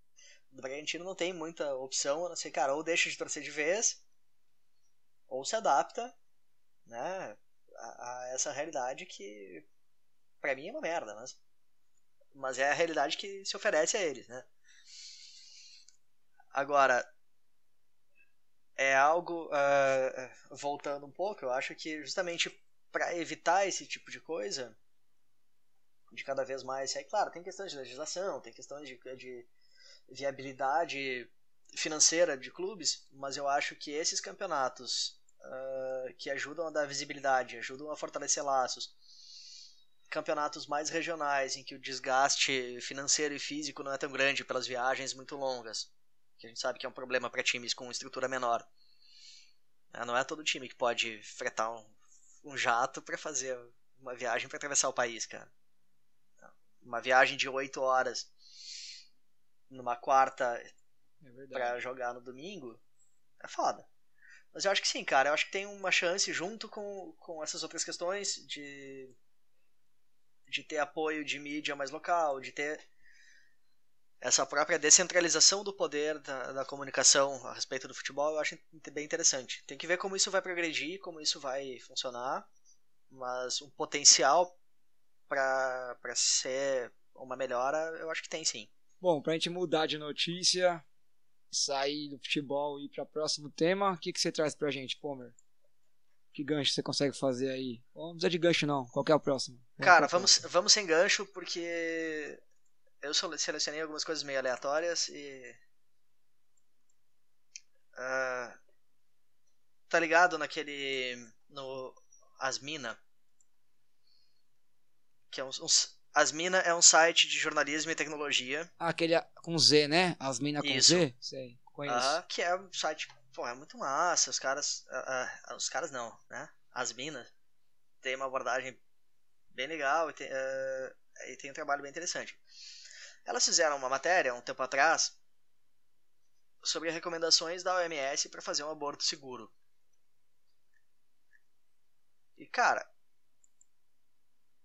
do Bragantino não tem muita opção a não ser, cara, ou deixa de torcer de vez, ou se adapta né, a, a essa realidade que para mim é uma merda, mas mas é a realidade que se oferece a eles, né? Agora, é algo. Uh, voltando um pouco, eu acho que justamente para evitar esse tipo de coisa, de cada vez mais. Aí, claro, tem questões de legislação, tem questões de, de viabilidade financeira de clubes, mas eu acho que esses campeonatos uh, que ajudam a dar visibilidade, ajudam a fortalecer laços, campeonatos mais regionais em que o desgaste financeiro e físico não é tão grande pelas viagens muito longas, que a gente sabe que é um problema para times com estrutura menor. Ah, não é todo time que pode fretar um, um jato para fazer uma viagem para atravessar o país, cara. Uma viagem de 8 horas numa quarta é para jogar no domingo é foda. Mas eu acho que sim, cara. Eu acho que tem uma chance junto com, com essas outras questões de de ter apoio de mídia mais local, de ter essa própria descentralização do poder da, da, comunicação a respeito do futebol, eu acho bem interessante. Tem que ver como isso vai progredir, como isso vai funcionar, mas um potencial para ser uma melhora, eu acho que tem sim. Bom, para a gente mudar de notícia, sair do futebol e ir para o próximo tema, o que, que você traz para a gente, Pomer? Que gancho você consegue fazer aí? não precisa de gancho não, qual é o próximo? Cara, vamos, vamos sem gancho porque eu selecionei algumas coisas meio aleatórias e. Uh, tá ligado naquele. no Asmina? Que é um, um, Asmina é um site de jornalismo e tecnologia. Ah, aquele com Z, né? Asmina com Isso. Z? Sei, conheço. Uh, que é um site pô, é muito massa, os caras, uh, uh, os caras não, né? As minas tem uma abordagem bem legal e tem, uh, e tem um trabalho bem interessante. Elas fizeram uma matéria um tempo atrás sobre recomendações da OMS para fazer um aborto seguro. E cara,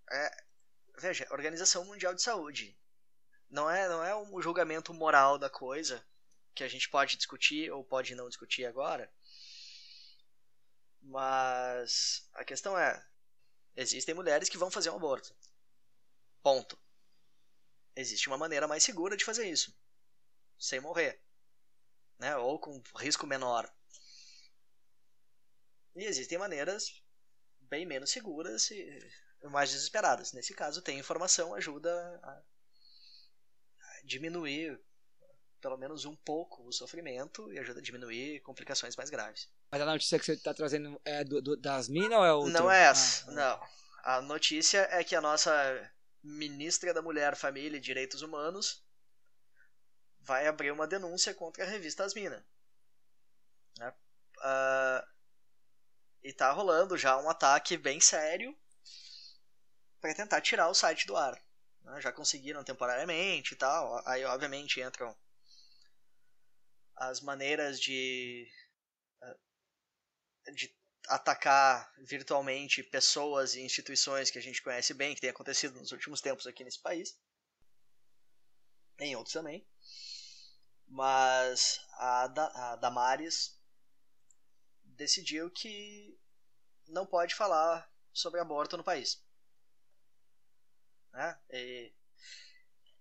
é, veja, Organização Mundial de Saúde. Não é, não é um julgamento moral da coisa, que a gente pode discutir ou pode não discutir agora. Mas a questão é: existem mulheres que vão fazer um aborto. Ponto. Existe uma maneira mais segura de fazer isso, sem morrer, né? Ou com risco menor. E existem maneiras bem menos seguras e mais desesperadas. Nesse caso, tem informação ajuda a diminuir pelo menos um pouco o sofrimento e ajuda a diminuir complicações mais graves. Mas a notícia que você está trazendo é do, do, das minas ou é outra? Não é essa, ah, não. A notícia é que a nossa ministra da Mulher, Família e Direitos Humanos vai abrir uma denúncia contra a revista Asmina. Né? Uh, e tá rolando já um ataque bem sério para tentar tirar o site do ar. Né? Já conseguiram temporariamente e tal. Aí, obviamente, entram as maneiras de, eh, de atacar virtualmente pessoas e instituições que a gente conhece bem, que tem acontecido nos últimos tempos aqui nesse país. Em outros também. Mas a, da, a Damares decidiu que não pode falar sobre aborto no país. Né? E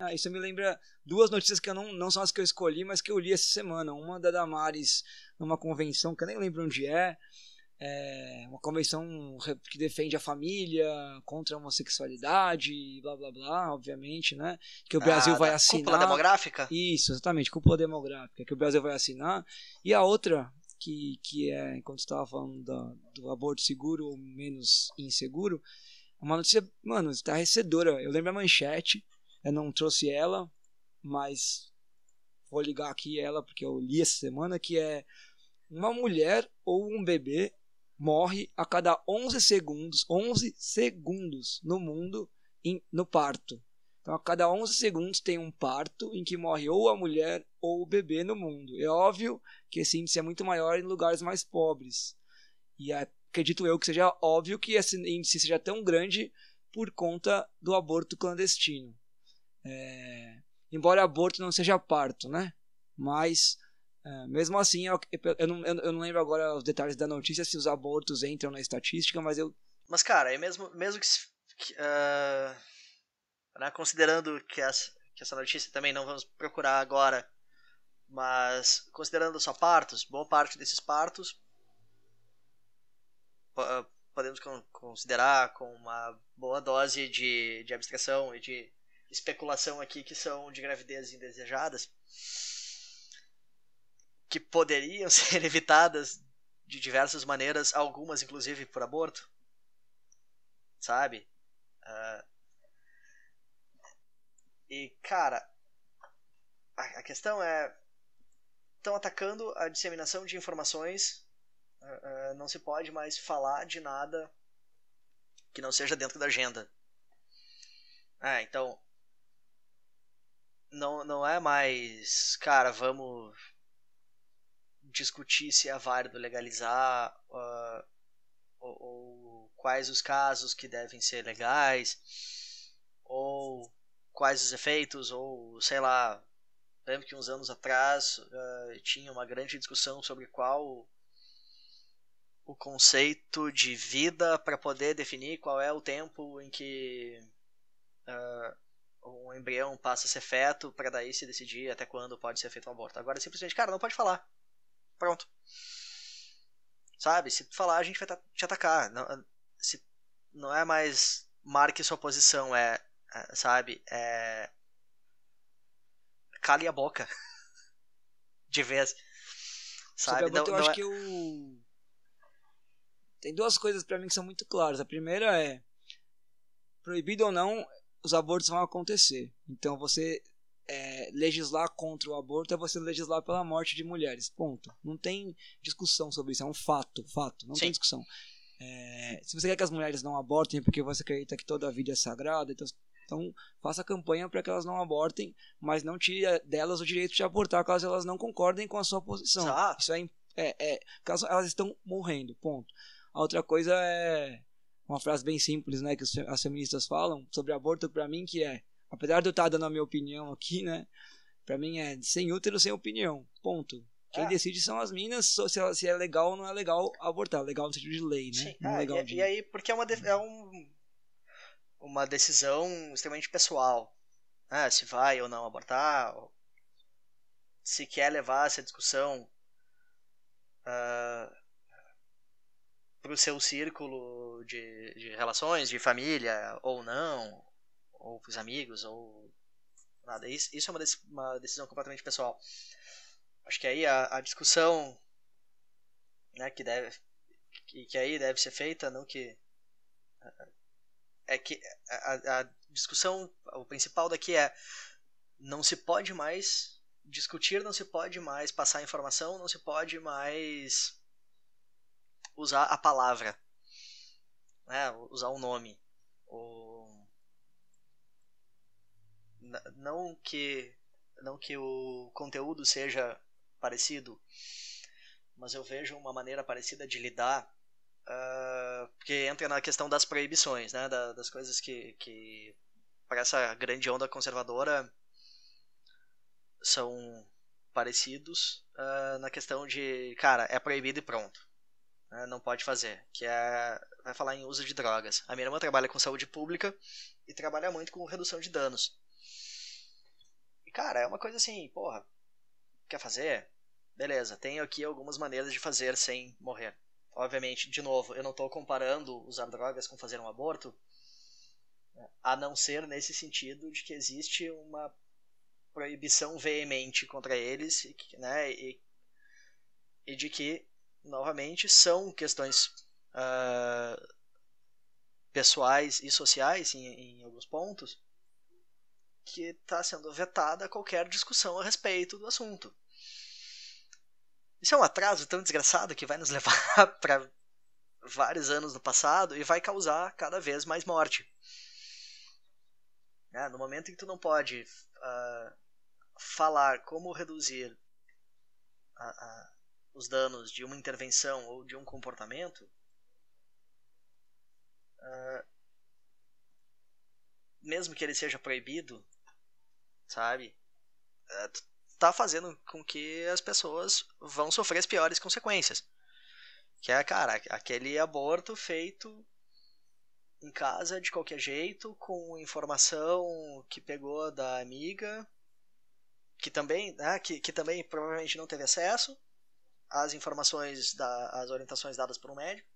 ah, isso me lembra duas notícias que eu não, não são as que eu escolhi, mas que eu li essa semana. Uma da Damares numa convenção que eu nem lembro onde é. É uma convenção que defende a família contra a homossexualidade, blá blá blá, obviamente, né? Que o Brasil ah, vai assinar. Cúpula demográfica? Isso, exatamente, cúpula demográfica, que o Brasil vai assinar. E a outra, que, que é, enquanto estava falando da, do aborto seguro ou menos inseguro, uma notícia, mano, estarrecedora. Eu lembro a manchete eu não trouxe ela, mas vou ligar aqui ela porque eu li essa semana que é uma mulher ou um bebê morre a cada 11 segundos, 11 segundos no mundo em, no parto. Então, a cada 11 segundos tem um parto em que morre ou a mulher ou o bebê no mundo. É óbvio que esse índice é muito maior em lugares mais pobres. E acredito eu que seja óbvio que esse índice seja tão grande por conta do aborto clandestino. É, embora aborto não seja parto, né? Mas, é, mesmo assim, eu, eu, não, eu, não, lembro agora os detalhes da notícia se os abortos entram na estatística, mas eu. Mas, cara, é mesmo, mesmo que. Uh, né, considerando que essa, que essa notícia também não vamos procurar agora, mas considerando só partos, boa parte desses partos podemos considerar com uma boa dose de, de abstração e de especulação aqui que são de gravidez indesejadas que poderiam (laughs) ser evitadas de diversas maneiras, algumas inclusive por aborto, sabe? Uh, e cara, a, a questão é estão atacando a disseminação de informações. Uh, não se pode mais falar de nada que não seja dentro da agenda. Ah, então não, não é mais, cara, vamos discutir se é válido legalizar uh, ou, ou, quais os casos que devem ser legais ou quais os efeitos ou sei lá lembro que uns anos atrás uh, tinha uma grande discussão sobre qual o conceito de vida para poder definir qual é o tempo em que uh, um embrião passa a ser feto para daí se decidir até quando pode ser feito um aborto. Agora simplesmente, cara, não pode falar. Pronto. Sabe? Se falar, a gente vai te atacar. Não, se, não é mais marque sua posição, é, é sabe? É cale a boca. (laughs) De vez. Sabe? Não, eu acho é... que o tem duas coisas para mim que são muito claras. A primeira é proibido ou não, os abortos vão acontecer. Então você é, legislar contra o aborto é você legislar pela morte de mulheres. Ponto. Não tem discussão sobre isso. É um fato. Fato. Não Sim. tem discussão. É, se você quer que as mulheres não abortem porque você acredita que toda a vida é sagrada, então, então faça campanha para que elas não abortem, mas não tire delas o direito de abortar caso elas não concordem com a sua posição. Exato. Isso é, é, é caso elas estão morrendo. Ponto. A outra coisa é uma frase bem simples, né, que as feministas falam sobre aborto para mim que é apesar de eu estar dando a minha opinião aqui, né? Pra mim é sem útero, sem opinião. Ponto. Quem é. decide são as minas se, se é legal ou não é legal abortar. Legal no sentido de lei, né? Sim. Não é, legal e, de... e aí, porque é uma, é um, uma decisão extremamente pessoal. Né? Se vai ou não abortar. Ou se quer levar essa discussão uh, ah, para o seu círculo de, de relações, de família ou não ou pros amigos, ou nada. Isso, isso é uma, uma decisão completamente pessoal. Acho que aí a, a discussão né, que deve que, que aí deve ser feita, não que é que a, a discussão, o principal daqui é não se pode mais discutir, não se pode mais passar informação, não se pode mais usar a palavra, né, usar o nome. O, não que não que o conteúdo seja parecido, mas eu vejo uma maneira parecida de lidar, uh, porque entra na questão das proibições, né, da, das coisas que, que para essa grande onda conservadora são parecidos uh, na questão de, cara, é proibido e pronto. Né, não pode fazer. Que é. Vai falar em uso de drogas. A minha irmã trabalha com saúde pública e trabalha muito com redução de danos. E, cara, é uma coisa assim, porra, quer fazer? Beleza, tenho aqui algumas maneiras de fazer sem morrer. Obviamente, de novo, eu não estou comparando usar drogas com fazer um aborto, a não ser nesse sentido de que existe uma proibição veemente contra eles, né, e, e de que, novamente, são questões uh, pessoais e sociais em, em alguns pontos, que está sendo vetada qualquer discussão a respeito do assunto. Isso é um atraso tão desgraçado que vai nos (laughs) levar para vários anos no passado e vai causar cada vez mais morte. É, no momento em que tu não pode uh, falar como reduzir os danos de uma intervenção ou de um comportamento, uh, mesmo que ele seja proibido, sabe? É, tá fazendo com que as pessoas vão sofrer as piores consequências. Que é, cara, aquele aborto feito em casa de qualquer jeito, com informação que pegou da amiga, que também, né, que, que também provavelmente não teve acesso às informações, da, às orientações dadas por um médico.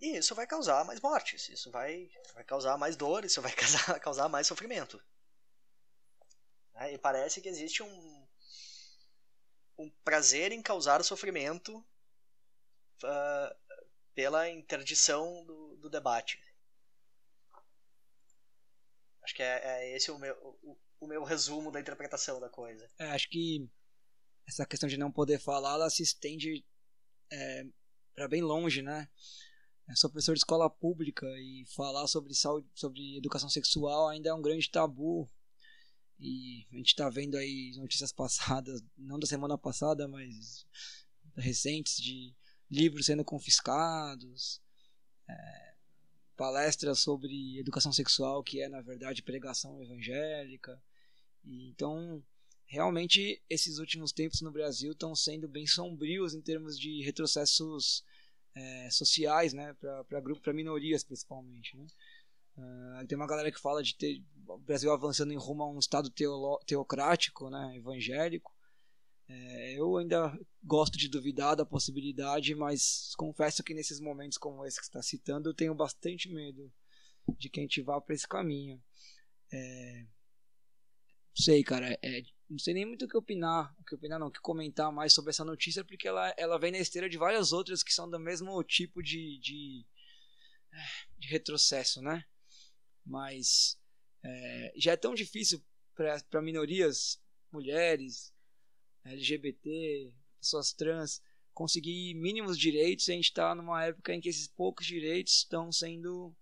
E isso vai causar mais mortes, isso vai, vai causar mais dor, isso vai (laughs) causar, causar mais sofrimento. Né, e parece que existe um, um prazer em causar sofrimento uh, pela interdição do, do debate. Acho que é, é esse o meu, o, o, meu resumo da interpretação da coisa. É, acho que essa questão de não poder falar, ela se estende é, para bem longe, né? Eu sou professor de escola pública e falar sobre saúde, sobre educação sexual ainda é um grande tabu. E a gente está vendo aí notícias passadas, não da semana passada, mas recentes, de livros sendo confiscados, é, palestras sobre educação sexual, que é na verdade pregação evangélica. E, então, realmente, esses últimos tempos no Brasil estão sendo bem sombrios em termos de retrocessos é, sociais, né, para grupos, para minorias principalmente, né. Uh, tem uma galera que fala de ter o Brasil avançando em rumo a um estado teolo, teocrático, né, evangélico. É, eu ainda gosto de duvidar da possibilidade, mas confesso que nesses momentos como esse que está citando, eu tenho bastante medo de que a gente vá para esse caminho. É, sei, cara, é, não sei nem muito o que opinar, o que opinar não, o que comentar mais sobre essa notícia, porque ela, ela vem na esteira de várias outras que são do mesmo tipo de, de, de retrocesso, né? Mas é, já é tão difícil para minorias, mulheres, LGBT, pessoas trans, conseguir mínimos direitos. E a gente está numa época em que esses poucos direitos estão sendo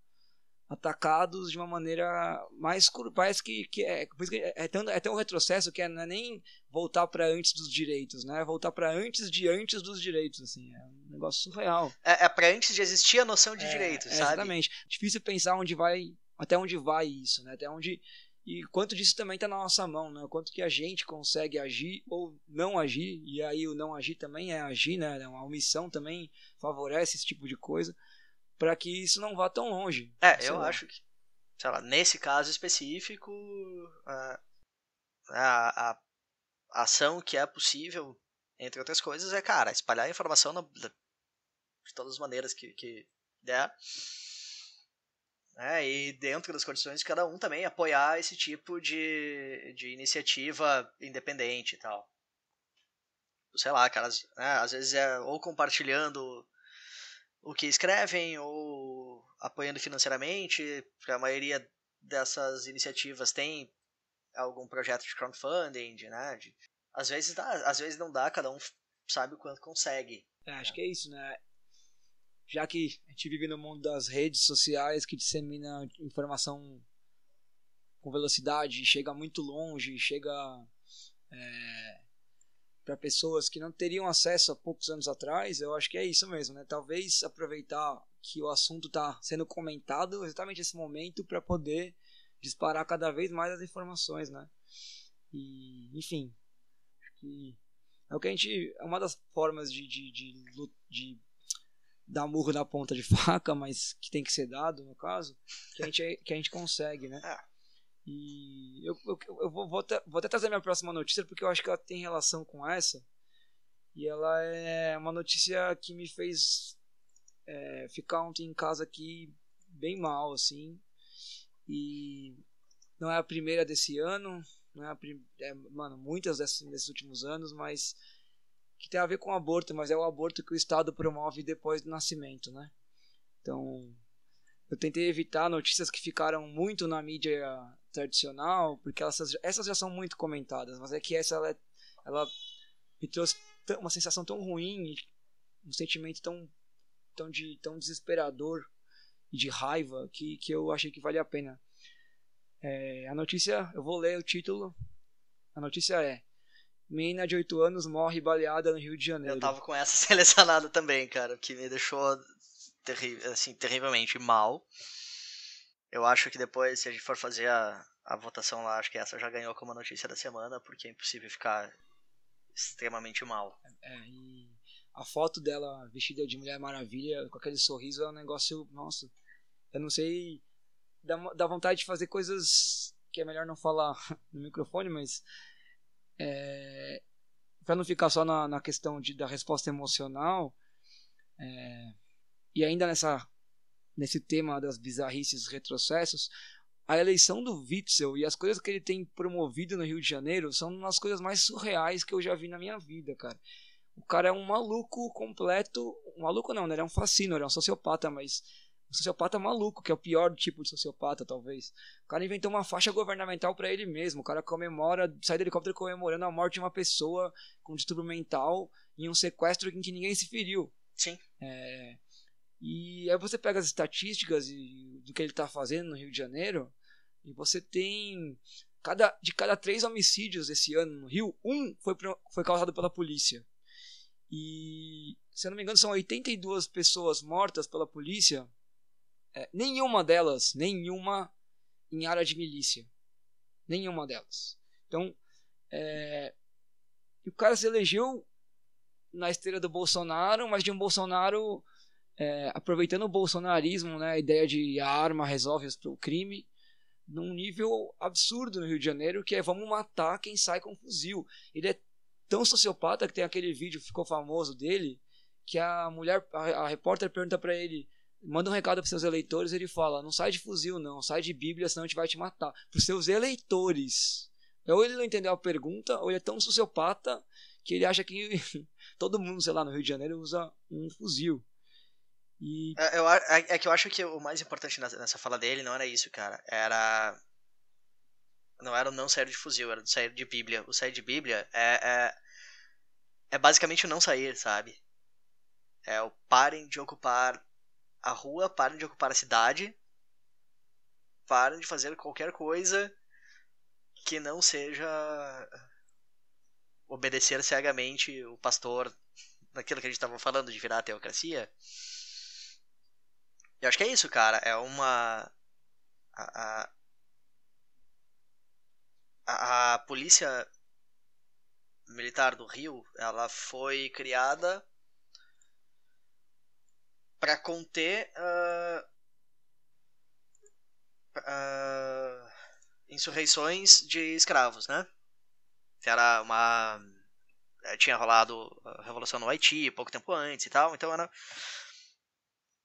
atacados de uma maneira mais parece que, que é, é, tão, é tão retrocesso que é, não é nem voltar para antes dos direitos, né? É voltar para antes de antes dos direitos, assim, é um negócio surreal. É, é para antes de existir a noção de é, direitos, sabe? Exatamente. Difícil pensar onde vai, até onde vai isso, né? Até onde e quanto disso também está na nossa mão, né? Quanto que a gente consegue agir ou não agir, e aí o não agir também é agir, né? É uma omissão também favorece esse tipo de coisa, para que isso não vá tão longe. É, eu lá. acho que, sei lá, nesse caso específico, a, a, a ação que é possível, entre outras coisas, é, cara, espalhar a informação na, de todas as maneiras que, que der né, e dentro das condições de cada um também apoiar esse tipo de, de iniciativa independente e tal. Sei lá, cara, né, às vezes é ou compartilhando o que escrevem ou apoiando financeiramente, a maioria dessas iniciativas tem algum projeto de crowdfunding, né? De, às vezes dá, às vezes não dá, cada um sabe o quanto consegue. É, acho que é isso, né? já que a gente vive no mundo das redes sociais que dissemina informação com velocidade, chega muito longe, chega é, para pessoas que não teriam acesso há poucos anos atrás, eu acho que é isso mesmo, né? Talvez aproveitar que o assunto está sendo comentado exatamente nesse momento para poder disparar cada vez mais as informações, né? E, enfim, acho que é o que a gente, é uma das formas de, de, de, de dar murro na ponta de faca, mas que tem que ser dado, no caso, que a gente, que a gente consegue, né? É. E eu, eu, eu vou, vou, até, vou até trazer minha próxima notícia, porque eu acho que ela tem relação com essa. E ela é uma notícia que me fez é, ficar ontem em casa aqui bem mal, assim. E não é a primeira desse ano, não é, a prim... é mano, muitas desses, desses últimos anos, mas que tem a ver com aborto, mas é o aborto que o Estado promove depois do nascimento, né? Então, eu tentei evitar notícias que ficaram muito na mídia tradicional, porque elas, essas já são muito comentadas, mas é que essa ela, é, ela me trouxe uma sensação tão ruim, um sentimento tão tão de tão desesperador e de raiva que, que eu achei que valia a pena. É, a notícia, eu vou ler o título. A notícia é Menina de 8 anos morre baleada no Rio de Janeiro. Eu tava com essa (laughs) selecionada também, cara, que me deixou terri assim, terrivelmente mal. Eu acho que depois, se a gente for fazer a, a votação lá, acho que essa já ganhou como notícia da semana, porque é impossível ficar extremamente mal. É, e a foto dela vestida de Mulher Maravilha, com aquele sorriso, é um negócio, nossa, eu não sei, dá, dá vontade de fazer coisas que é melhor não falar (laughs) no microfone, mas é, para não ficar só na, na questão de, da resposta emocional, é, e ainda nessa nesse tema das bizarrices retrocessos, a eleição do Witzel e as coisas que ele tem promovido no Rio de Janeiro são umas coisas mais surreais que eu já vi na minha vida, cara. O cara é um maluco completo. Um maluco não, né? Ele é um fascino, ele é um sociopata, mas. Um sociopata maluco, que é o pior tipo de sociopata, talvez. O cara inventou uma faixa governamental para ele mesmo. O cara comemora, sai do helicóptero comemorando a morte de uma pessoa com distúrbio mental em um sequestro em que ninguém se feriu. Sim. É, e aí você pega as estatísticas do que ele está fazendo no Rio de Janeiro e você tem cada, de cada três homicídios esse ano no Rio, um foi, foi causado pela polícia. E se eu não me engano são 82 pessoas mortas pela polícia, é, nenhuma delas, nenhuma em área de milícia, nenhuma delas. Então, é, o cara se elegeu na esteira do Bolsonaro, mas de um Bolsonaro é, aproveitando o bolsonarismo, né, a ideia de a arma resolve o crime, num nível absurdo no Rio de Janeiro, que é vamos matar quem sai com fuzil. Ele é tão sociopata que tem aquele vídeo que ficou famoso dele, que a mulher, a, a repórter pergunta para ele, manda um recado para seus eleitores, ele fala: "Não sai de fuzil não, sai de Bíblia, senão a gente vai te matar". Para seus eleitores. Ou ele não entendeu a pergunta, ou ele é tão sociopata que ele acha que (laughs) todo mundo, sei lá, no Rio de Janeiro usa um fuzil. E... É, eu, é, é, que eu acho que o mais importante nessa fala dele não era isso, cara. Era. Não era o não sair de fuzil, era o sair de Bíblia. O sair de Bíblia é, é, é basicamente o não sair, sabe? É o parem de ocupar a rua, parem de ocupar a cidade, parem de fazer qualquer coisa que não seja obedecer cegamente o pastor naquilo que a gente estava falando de virar a teocracia. Eu acho que é isso, cara. É uma. A, a, a polícia militar do Rio, ela foi criada para conter uh, uh, insurreições de escravos, né? Era uma eh, tinha rolado a revolução no Haiti pouco tempo antes e tal, então era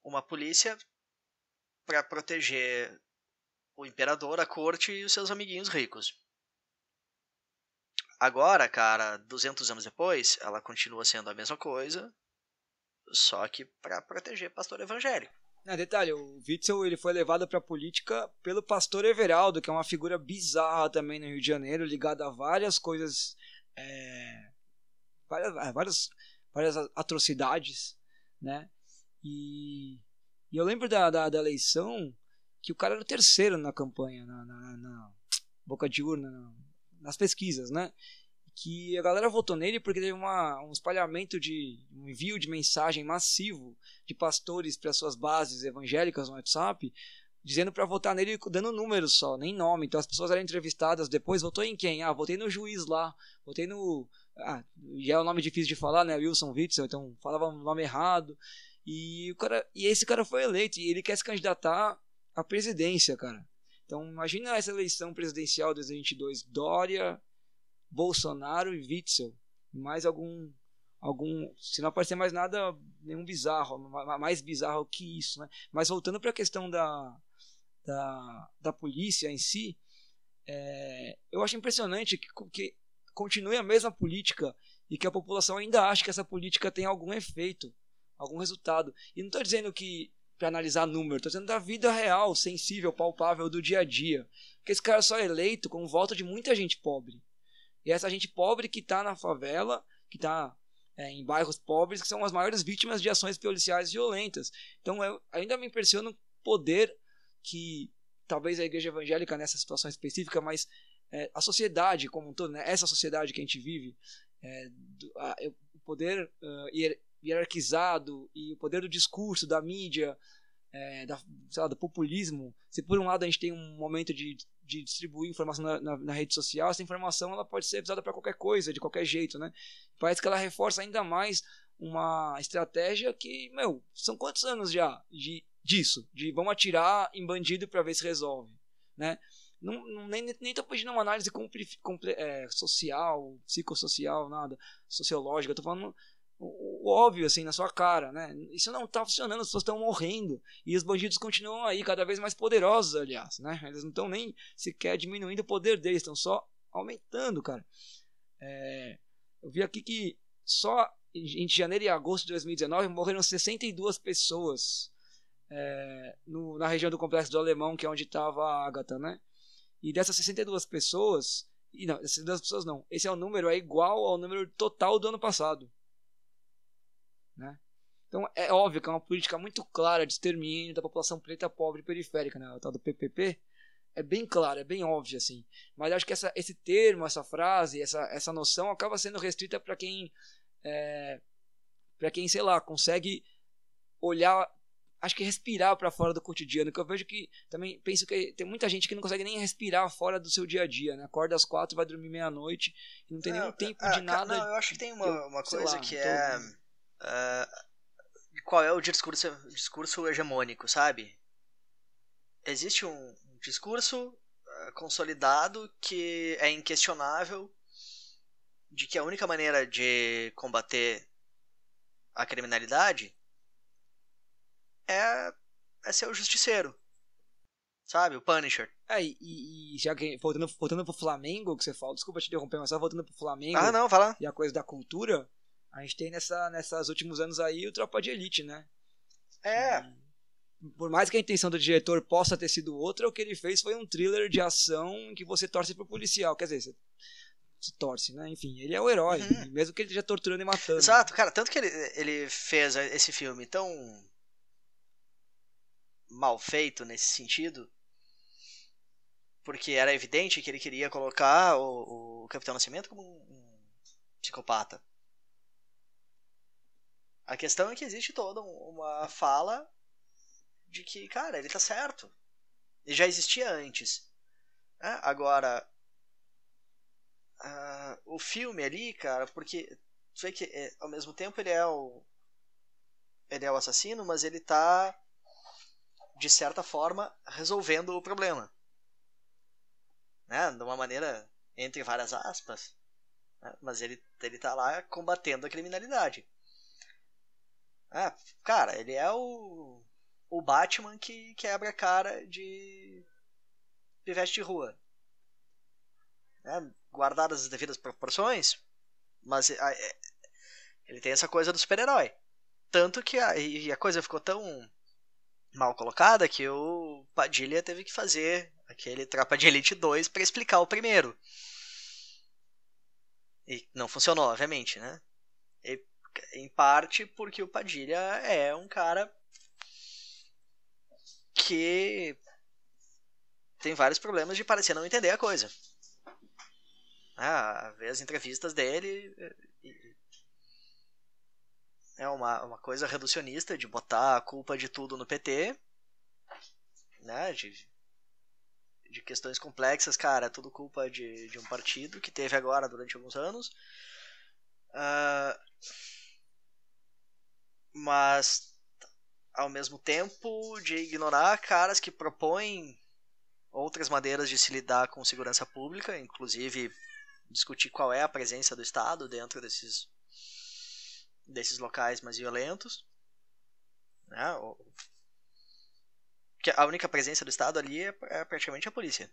uma polícia para proteger o imperador, a corte e os seus amiguinhos ricos. Agora, cara, 200 anos depois, ela continua sendo a mesma coisa, só que para proteger pastor evangélico. Ah, detalhe, o Witzel ele foi levado para a política pelo pastor Everaldo, que é uma figura bizarra também no Rio de Janeiro, ligada a várias coisas, é, várias, várias, várias atrocidades, né? E, e eu lembro da, da, da, eleição que o cara era o terceiro na campanha, na, na, na boca de urna, na, nas pesquisas, né? Que a galera votou nele porque teve uma, um espalhamento de um envio de mensagem massivo de pastores para suas bases evangélicas no WhatsApp, dizendo para votar nele dando números só, nem nome. Então as pessoas eram entrevistadas depois, votou em quem? Ah, votei no juiz lá, votei no. Ah, já é um nome difícil de falar, né? Wilson Witzel, então falava o nome errado. E, o cara, e esse cara foi eleito e ele quer se candidatar à presidência, cara. Então imagina essa eleição presidencial de 2022, Dória, Bolsonaro e Witzel. Mais algum algum, se não aparecer mais nada nenhum bizarro, mais bizarro que isso, né? Mas voltando para a questão da, da, da polícia em si, é, eu acho impressionante que, que continue a mesma política e que a população ainda acha que essa política tem algum efeito algum resultado. E não estou dizendo que para analisar número, estou dizendo da vida real, sensível, palpável do dia a dia. Porque esse cara só é eleito com volta de muita gente pobre. E essa gente pobre que está na favela, que está é, em bairros pobres, que são as maiores vítimas de ações policiais violentas. Então eu, ainda me impressiona o poder que talvez a igreja evangélica nessa situação específica, mas é, a sociedade como um todo, né, essa sociedade que a gente vive, é, do, a, o poder uh, hierarquizado e o poder do discurso, da mídia, é, da, lá, do populismo. Se por um lado a gente tem um momento de, de distribuir informação na, na, na, rede social, essa informação ela pode ser usada para qualquer coisa, de qualquer jeito, né? Parece que ela reforça ainda mais uma estratégia que, meu, são quantos anos já de disso, de vamos atirar em bandido para ver se resolve, né? Não, nem, tô pedindo uma análise é, social, psicossocial, nada, sociológica, tô falando o, o, óbvio, assim, na sua cara, né? Isso não tá funcionando, as pessoas estão morrendo, e os bandidos continuam aí, cada vez mais poderosos, aliás, né? Eles não estão nem sequer diminuindo o poder deles, estão só aumentando, cara. É, eu vi aqui que só em janeiro e agosto de 2019 morreram 62 pessoas é, no, na região do Complexo do Alemão, que é onde estava a Agatha, né? E dessas 62 pessoas, e não, 62 pessoas não, esse é o número é igual ao número total do ano passado. Né? Então é óbvio que é uma política muito clara de extermínio da população preta pobre periférica, né? o tal do PPP, é bem claro, é bem óbvio assim. Mas acho que essa, esse termo, essa frase, essa, essa noção acaba sendo restrita para quem é, para quem sei lá consegue olhar acho que respirar para fora do cotidiano, que eu vejo que também penso que tem muita gente que não consegue nem respirar fora do seu dia a dia, né? Acorda às quatro, vai dormir meia-noite e não tem nenhum tempo de nada. Não, eu acho que tem uma, uma coisa lá, que é uh, qual é o discurso, discurso hegemônico, sabe? Existe um discurso uh, consolidado que é inquestionável de que a única maneira de combater a criminalidade é, é ser o justiceiro. Sabe? O Punisher. É, e, e já que, voltando, voltando pro Flamengo, que você fala, desculpa te interromper, mas só voltando pro Flamengo. Ah, não, fala. E a coisa da cultura, a gente tem nessa, nessas últimos anos aí o Tropa de Elite, né? É. Por mais que a intenção do diretor possa ter sido outra, o que ele fez foi um thriller de ação em que você torce pro policial. Quer dizer, você se torce, né? Enfim, ele é o herói, uhum. mesmo que ele esteja torturando e matando. Exato, cara, tanto que ele, ele fez esse filme tão mal feito nesse sentido, porque era evidente que ele queria colocar o, o Capitão Nascimento como um, um, psicopata. A questão é que existe toda uma fala de que, cara, ele tá certo. Ele já existia antes. É, agora, uh, o filme ali, cara, porque tu vê que é, ao mesmo tempo ele é o ele é o assassino, mas ele tá de certa forma, resolvendo o problema. Né? De uma maneira, entre várias aspas, né? mas ele, ele tá lá combatendo a criminalidade. Ah, cara, ele é o, o Batman que quebra a cara de pivete de rua. Né? Guardadas as devidas proporções, mas é, ele tem essa coisa do super-herói. Tanto que a, e a coisa ficou tão mal colocada que o Padilha teve que fazer aquele Tropa de Elite 2 para explicar o primeiro. E não funcionou, obviamente, né? Em parte porque o Padilha é um cara que tem vários problemas de parecer não entender a coisa. Ah, ver as entrevistas dele é uma, uma coisa reducionista de botar a culpa de tudo no PT, né? De, de questões complexas, cara, é tudo culpa de, de um partido que teve agora durante alguns anos. Uh, mas, ao mesmo tempo, de ignorar caras que propõem outras maneiras de se lidar com segurança pública, inclusive discutir qual é a presença do Estado dentro desses desses locais mais violentos. Né? Que a única presença do Estado ali é, é praticamente a polícia.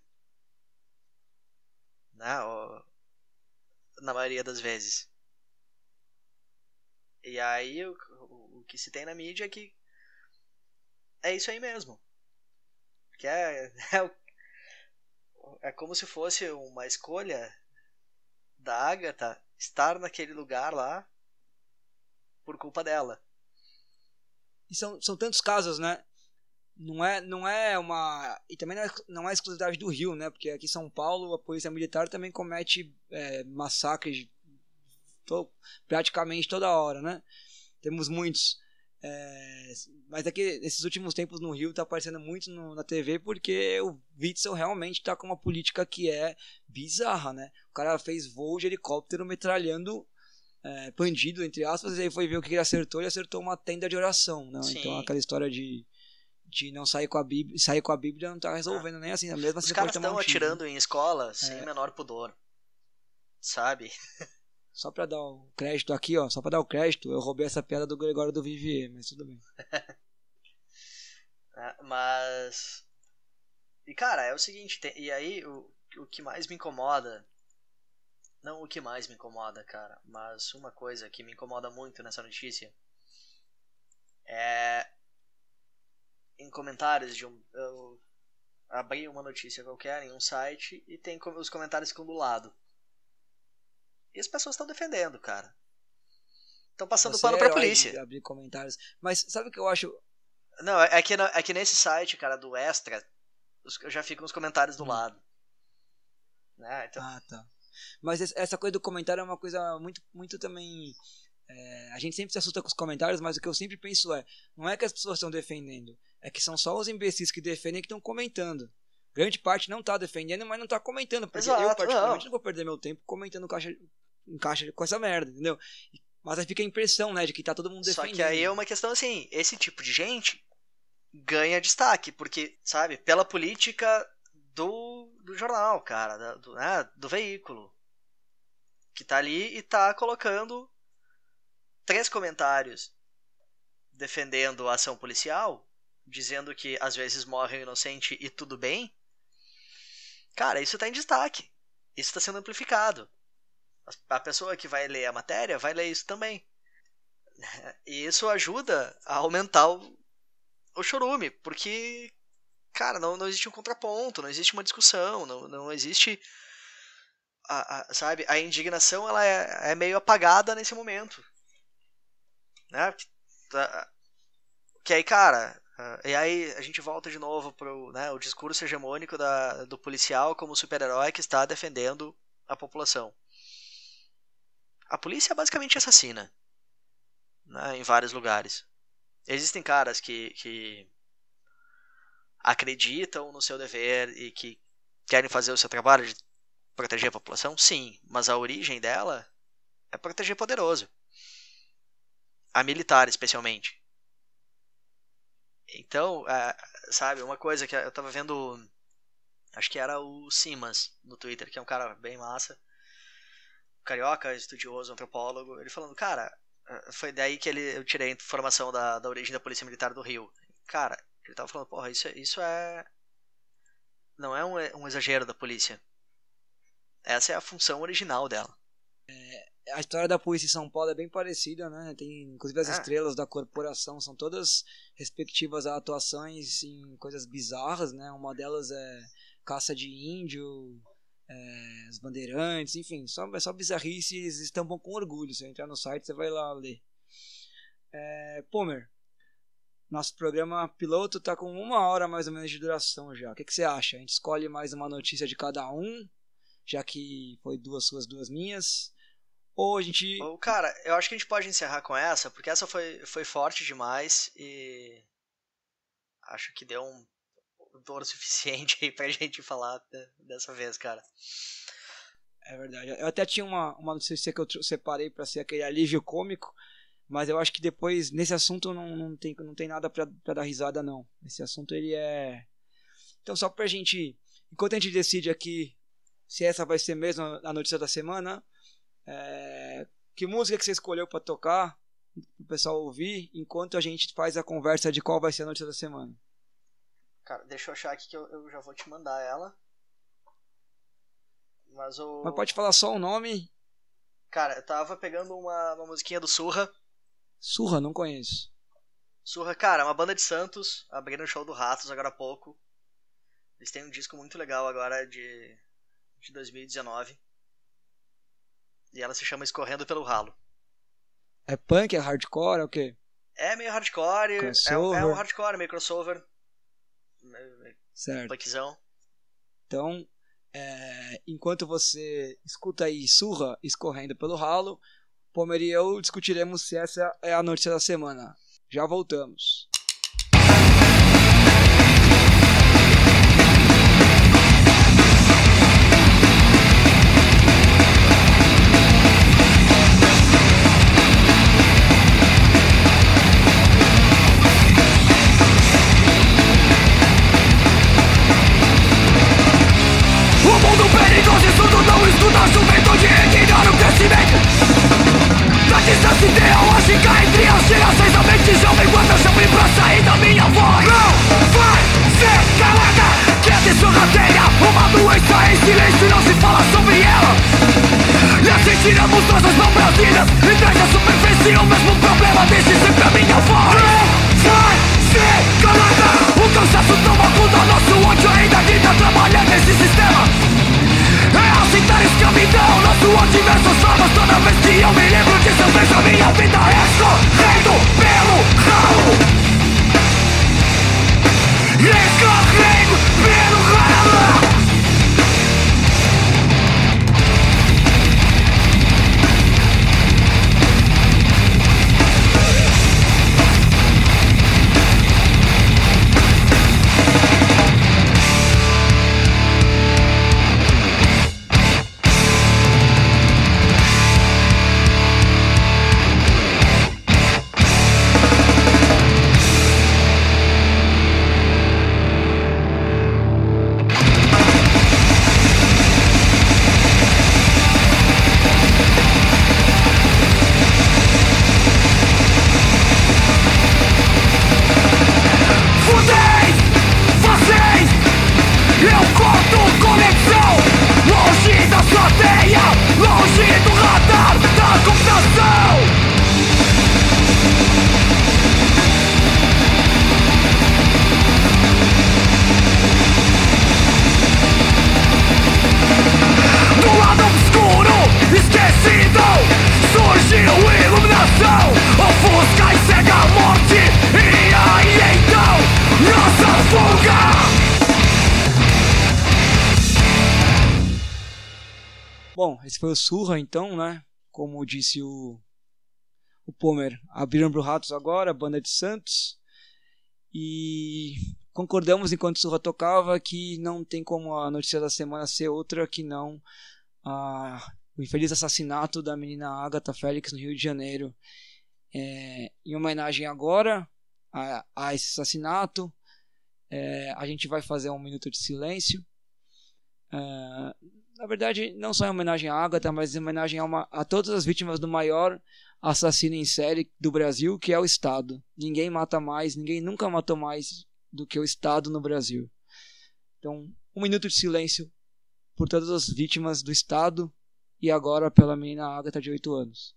Né? Na maioria das vezes. E aí o, o, que se tem na mídia é que é isso aí mesmo. Que é, (laughs) é, é como se fosse uma escolha da Agatha estar naquele lugar lá por culpa dela. E são, são tantos casos, né? Não é, não é uma. E também não é, não é exclusividade do Rio, né? Porque aqui em São Paulo a polícia militar também comete é, massacres to, praticamente toda hora, né? Temos muitos. É, mas aqui, nesses últimos tempos no Rio tá aparecendo muito no, na TV porque o Witzel realmente tá com uma política que é bizarra, né? O cara fez voo de helicóptero metralhando é, bandido, entre aspas, e aí foi ver o que ele acertou, ele acertou uma tenda de oração, né? Então aquela história de, de não sair com a Bíblia, sair com a Bíblia não tá resolvendo ah. nem assim, mesmo Os assim caras estão um atirando em escola sem é. menor pudor. Sabe? Só pra dar o crédito aqui, ó, só pra dar o crédito, eu roubei essa piada do Gregório do Vivier, mas tudo bem. é, (laughs) mas. E cara, é o seguinte, tem... e aí o, o que mais me incomoda. Não o que mais me incomoda, cara, mas uma coisa que me incomoda muito nessa notícia é em comentários de um. Eu abri uma notícia qualquer em um site e tem os comentários ficam do lado. E as pessoas estão defendendo, cara. Estão passando Você pano pra polícia. Abrir comentários. Mas sabe o que eu acho. Não, é que, é que nesse site, cara, do Extra, já ficam os comentários do hum. lado. Né? Então... Ah, tá. Mas essa coisa do comentário é uma coisa muito, muito também é, a gente sempre se assusta com os comentários, mas o que eu sempre penso é: não é que as pessoas estão defendendo, é que são só os imbecis que defendem que estão comentando. Grande parte não está defendendo, mas não está comentando. Porque Exato, eu, particularmente, não. não. vou perder meu tempo comentando caixa, em caixa com essa merda, entendeu? Mas aí fica a impressão, né, de que tá todo mundo defendendo. Só que aí é uma questão assim: esse tipo de gente ganha destaque, porque, sabe, pela política do, do jornal, cara, do, né, do veículo. Que tá ali e tá colocando três comentários defendendo a ação policial, dizendo que às vezes morre um inocente e tudo bem, cara, isso está em destaque. Isso está sendo amplificado. A pessoa que vai ler a matéria vai ler isso também. E isso ajuda a aumentar o, o chorume, porque, cara, não, não existe um contraponto, não existe uma discussão, não, não existe. A, a, sabe, a indignação ela é, é meio apagada nesse momento né? Que aí, cara, e aí a gente volta de novo pro né, o discurso hegemônico da, do policial como super-herói que está defendendo a população. A polícia é basicamente assassina né, em vários lugares. Existem caras que, que acreditam no seu dever e que querem fazer o seu trabalho de proteger a população? Sim, mas a origem dela é proteger poderoso a militar especialmente. Então, é, sabe, uma coisa que eu tava vendo, acho que era o Simas no Twitter, que é um cara bem massa, carioca, estudioso, antropólogo, ele falando, cara, é, foi daí que ele, eu tirei a informação da, da origem da Polícia Militar do Rio. Cara, ele tava falando, porra, isso, é, isso é. Não é um, um exagero da polícia. Essa é a função original dela. É, a história da polícia em São Paulo é bem parecida, né? Tem, inclusive as ah. estrelas da corporação são todas respectivas a atuações em coisas bizarras, né? Uma delas é caça de índio, é, os bandeirantes, enfim, só, é só bizarrice eles estampam com orgulho. Se entrar no site, você vai lá ler. É, Pomer, nosso programa piloto tá com uma hora mais ou menos de duração já. O que, que você acha? A gente escolhe mais uma notícia de cada um, já que foi duas suas, duas minhas. Ou a gente. Cara, eu acho que a gente pode encerrar com essa, porque essa foi, foi forte demais e. Acho que deu um dor suficiente aí pra gente falar dessa vez, cara. É verdade. Eu até tinha uma, uma notícia que eu separei para ser aquele alívio cômico, mas eu acho que depois, nesse assunto, não, não, tem, não tem nada pra dar risada, não. Esse assunto, ele é. Então, só pra gente. Enquanto a gente decide aqui se essa vai ser mesmo a notícia da semana, é, que música que você escolheu para tocar o pessoal ouvir enquanto a gente faz a conversa de qual vai ser a notícia da semana? Cara, deixa eu achar aqui que eu, eu já vou te mandar ela. Mas o. Mas pode falar só o nome? Cara, eu tava pegando uma, uma musiquinha do Surra. Surra, não conheço. Surra, cara, é uma banda de Santos, abrindo o show do Ratos agora há pouco. Eles têm um disco muito legal agora de, de 2019. E ela se chama Escorrendo pelo Ralo. É punk, é hardcore, é o quê? É meio hardcore, é, é, um hardcore, meio crossover. Certo. Punkzão. Então, é, enquanto você escuta aí surra escorrendo pelo ralo, Pomer e eu discutiremos se essa é a notícia da semana. Já voltamos. Exército da de ignorar o crescimento Na distância ideológica entre as gerações A mente jovem guarda chave pra sair da minha voz Não vai ser calada Que é sorrateira Uma doença em silêncio não se fala sobre ela E assim tiramos nossas próprias brasileiras E traz a superfície o mesmo problema Desde sempre a minha voz Não vai ser calada O cansaço tão conta Nosso ódio ainda grita Trabalhar nesse sistema é aceitar a escravidão Nosso antiverso formas Toda vez que eu me lembro disso Eu vejo a minha vida escorrendo pelo ralo Surra, então, né? Como disse o, o Pomer, abriram pro Ratos agora, banda de Santos. E concordamos enquanto Surra tocava que não tem como a notícia da semana ser outra que não a, o infeliz assassinato da menina Agatha Félix no Rio de Janeiro. É, em homenagem agora a, a esse assassinato, é, a gente vai fazer um minuto de silêncio. É, na verdade, não só em homenagem à Agatha, mas em homenagem a, uma, a todas as vítimas do maior assassino em série do Brasil, que é o Estado. Ninguém mata mais, ninguém nunca matou mais do que o Estado no Brasil. Então, um minuto de silêncio por todas as vítimas do Estado e agora pela menina Agatha de 8 anos.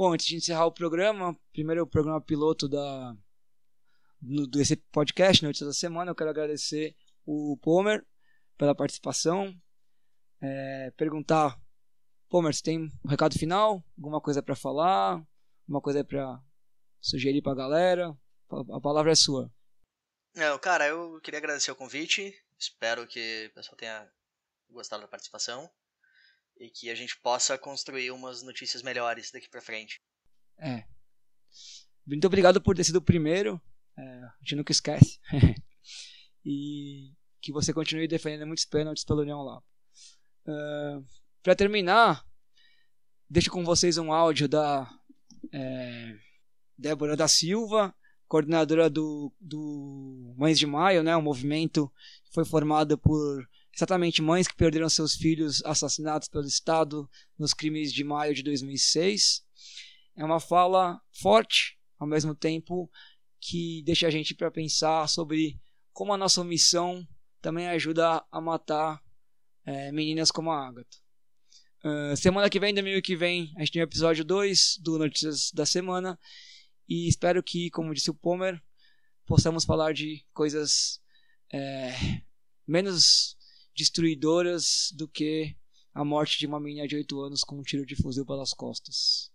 Bom, antes de encerrar o programa, primeiro o programa piloto da no, desse podcast, Notícias da Semana, eu quero agradecer o Pomer pela participação. É, perguntar, Pomer, você tem um recado final? Alguma coisa para falar? Alguma coisa para sugerir para a galera? A palavra é sua. Não, cara, eu queria agradecer o convite. Espero que o pessoal tenha gostado da participação e que a gente possa construir umas notícias melhores daqui para frente. É. Muito obrigado por ter sido o primeiro. É, a gente nunca esquece. (laughs) e que você continue defendendo muitos pênaltis pela União lá. Uh, para terminar, deixo com vocês um áudio da é, Débora da Silva, coordenadora do, do Mães de Maio, né, um movimento que foi formado por exatamente mães que perderam seus filhos assassinados pelo Estado nos crimes de maio de 2006. É uma fala forte, ao mesmo tempo que deixa a gente para pensar sobre como a nossa omissão também ajuda a matar é, meninas como a Agatha. Uh, semana que vem, domingo que vem, a gente tem o episódio 2 do Notícias da Semana. E espero que, como disse o Pomer, possamos falar de coisas é, menos destruidoras do que a morte de uma menina de 8 anos com um tiro de fuzil pelas costas.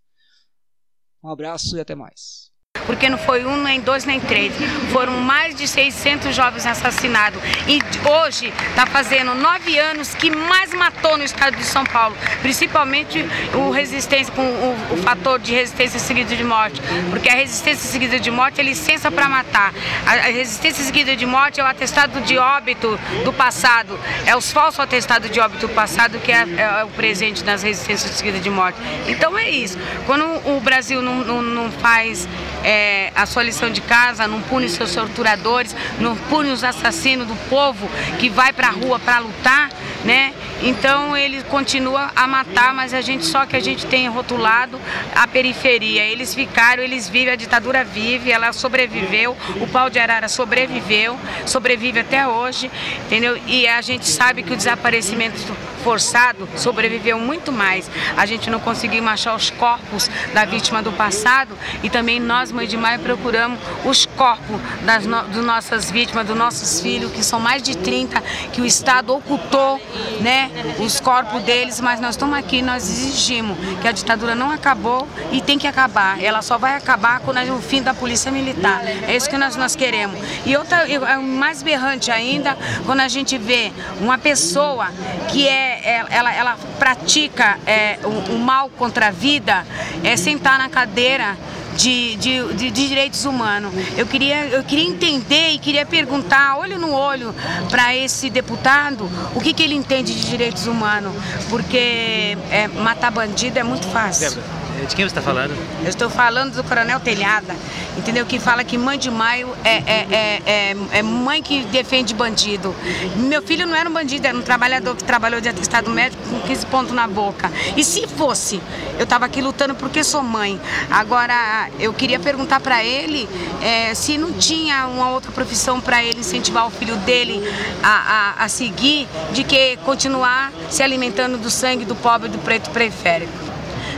Um abraço e até mais porque não foi um, nem dois, nem três. Foram mais de 600 jovens assassinados. E hoje está fazendo nove anos que mais matou no estado de São Paulo, principalmente o resistência com o, o fator de resistência seguida de morte, porque a resistência seguida de morte é licença para matar. A, a, resistência seguida de morte é o atestado de óbito do passado, é os falsos atestados de óbito do passado que é, é o presente nas resistências seguidas de morte. Então é isso. Quando o Brasil não, não, não faz é, a sua lição de casa, não pune seus torturadores, não pune os assassinos do povo que vai para a rua para lutar, né? Então ele continua a matar, mas a gente só que a gente tem rotulado a periferia. Eles ficaram, eles vivem, a ditadura vive, ela sobreviveu, o pau de arara sobreviveu, sobrevive até hoje, entendeu? E a gente sabe que o desaparecimento forçado sobreviveu muito mais. A gente não conseguiu achar os corpos da vítima do passado e também nós, Mãe de Maio, procuramos os corpos das no, das nossas vítimas, dos nossos filhos, que são mais de 30, que o Estado ocultou, né, os corpos deles, mas nós estamos aqui, nós exigimos que a ditadura não acabou e tem que acabar. Ela só vai acabar com o fim da polícia militar. É isso que nós, nós queremos. E outra, é mais berrante ainda, quando a gente vê uma pessoa que é é, ela, ela pratica é, o, o, mal contra a vida, é sentar na cadeira de, de, de, direitos humanos. Eu queria, eu queria entender e queria perguntar, olho no olho, para esse deputado, o que, que ele entende de direitos humanos, porque é, matar bandido é muito fácil. De quem você está falando? Eu estou falando do Coronel Telhada, entendeu? Que fala que mãe de maio é, é, é, é, é mãe que defende bandido. Meu filho não era um bandido, era um trabalhador que trabalhou de atestado médico com 15 pontos na boca. E se fosse, eu estava aqui lutando porque sou mãe. Agora, eu queria perguntar para ele é, se não tinha uma outra profissão para ele incentivar o filho dele a, a, a seguir, de que continuar se alimentando do sangue do pobre do preto periférico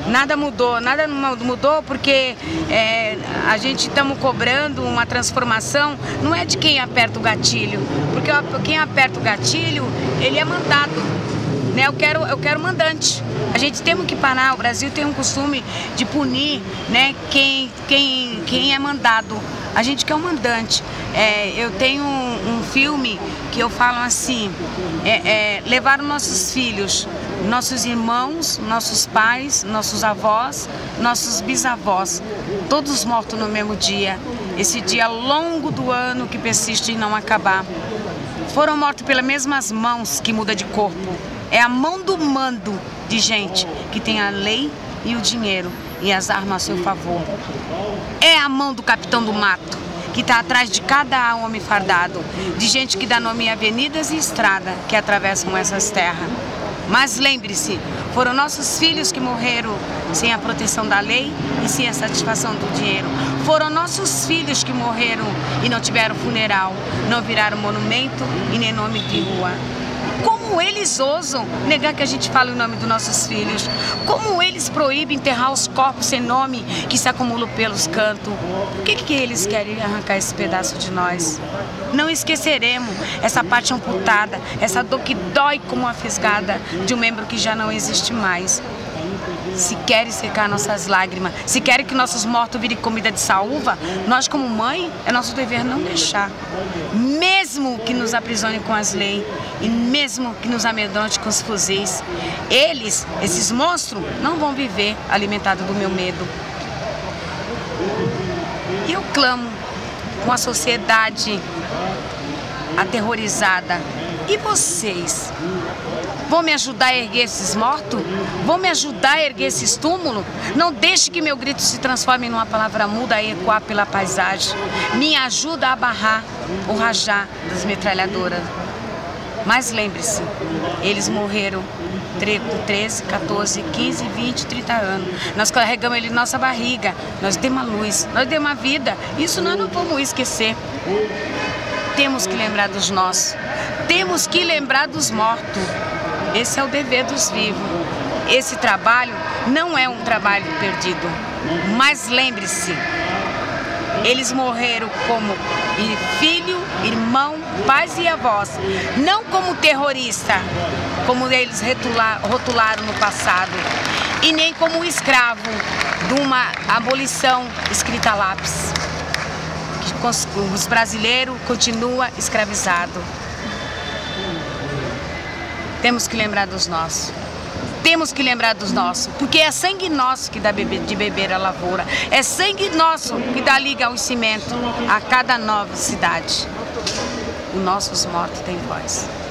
nada mudou, nada mudou porque é, a gente estamos cobrando uma transformação, não é de quem aperta o gatilho, porque quem aperta o gatilho, ele é mandado. Né? Eu, quero, eu quero mandante. A gente tem que parar, o Brasil tem um costume de punir né, quem, quem, quem é mandado. A gente quer um mandante. É, eu tenho um, um, filme que eu falo assim, é, é, levar nossos filhos nossos irmãos, nossos pais, nossos avós, nossos bisavós, todos mortos no mesmo dia. Esse dia longo do ano que persiste em não acabar. Foram mortos pelas mesmas mãos que muda de corpo. É a mão do mando de gente que tem a lei e o dinheiro e as armas a seu favor. É a mão do capitão do mato que está atrás de cada homem fardado, de gente que dá nome a avenidas e estrada que atravessam essas terras. Mas lembre-se, foram nossos filhos que morreram sem a proteção da lei e sem a satisfação do dinheiro. Foram nossos filhos que morreram e não tiveram funeral, não viraram monumento e nem nome de rua. Como eles ousam negar que a gente fale o nome dos nossos filhos? Como eles proíbem enterrar os corpos sem nome que se acumulam pelos cantos? Por que, que eles querem arrancar esse pedaço de nós? Não esqueceremos essa parte amputada, essa dor que dói como uma fisgada de um membro que já não existe mais se querem secar nossas lágrimas, se querem que nossos mortos virem comida de saúva, nós como mãe, é nosso dever não deixar. Mesmo que nos aprisione com as leis e mesmo que nos amedronte com os fuzis, eles, esses monstros, não vão viver alimentados do meu medo. E eu clamo com a sociedade aterrorizada. E vocês? Vão me ajudar a erguer esses mortos? Vão me ajudar a erguer esses túmulos? Não deixe que meu grito se transforme numa palavra muda e ecoar pela paisagem. Me ajuda a barrar o rajar das metralhadoras. Mas lembre-se, eles morreram com 13, 14, 15, 20, 30 anos. Nós carregamos ele em nossa barriga, nós demos a luz, nós demos a vida. Isso nós não vamos esquecer. Temos que lembrar dos nossos, temos que lembrar dos mortos. Esse é o dever dos vivos. esse trabalho não é um trabalho perdido. Mas lembre-se, eles morreram como filho, irmão, pais e avós, não como terrorista, como eles rotularam no passado, e nem como escravo de uma abolição escrita a lápis. Os brasileiros continuam escravizados. Temos que lembrar dos nossos temos que lembrar dos nossos, porque é sangue nosso que dá de beber a lavoura, é sangue nosso que dá liga ao cimento a cada nova cidade. Os nossos mortos têm voz.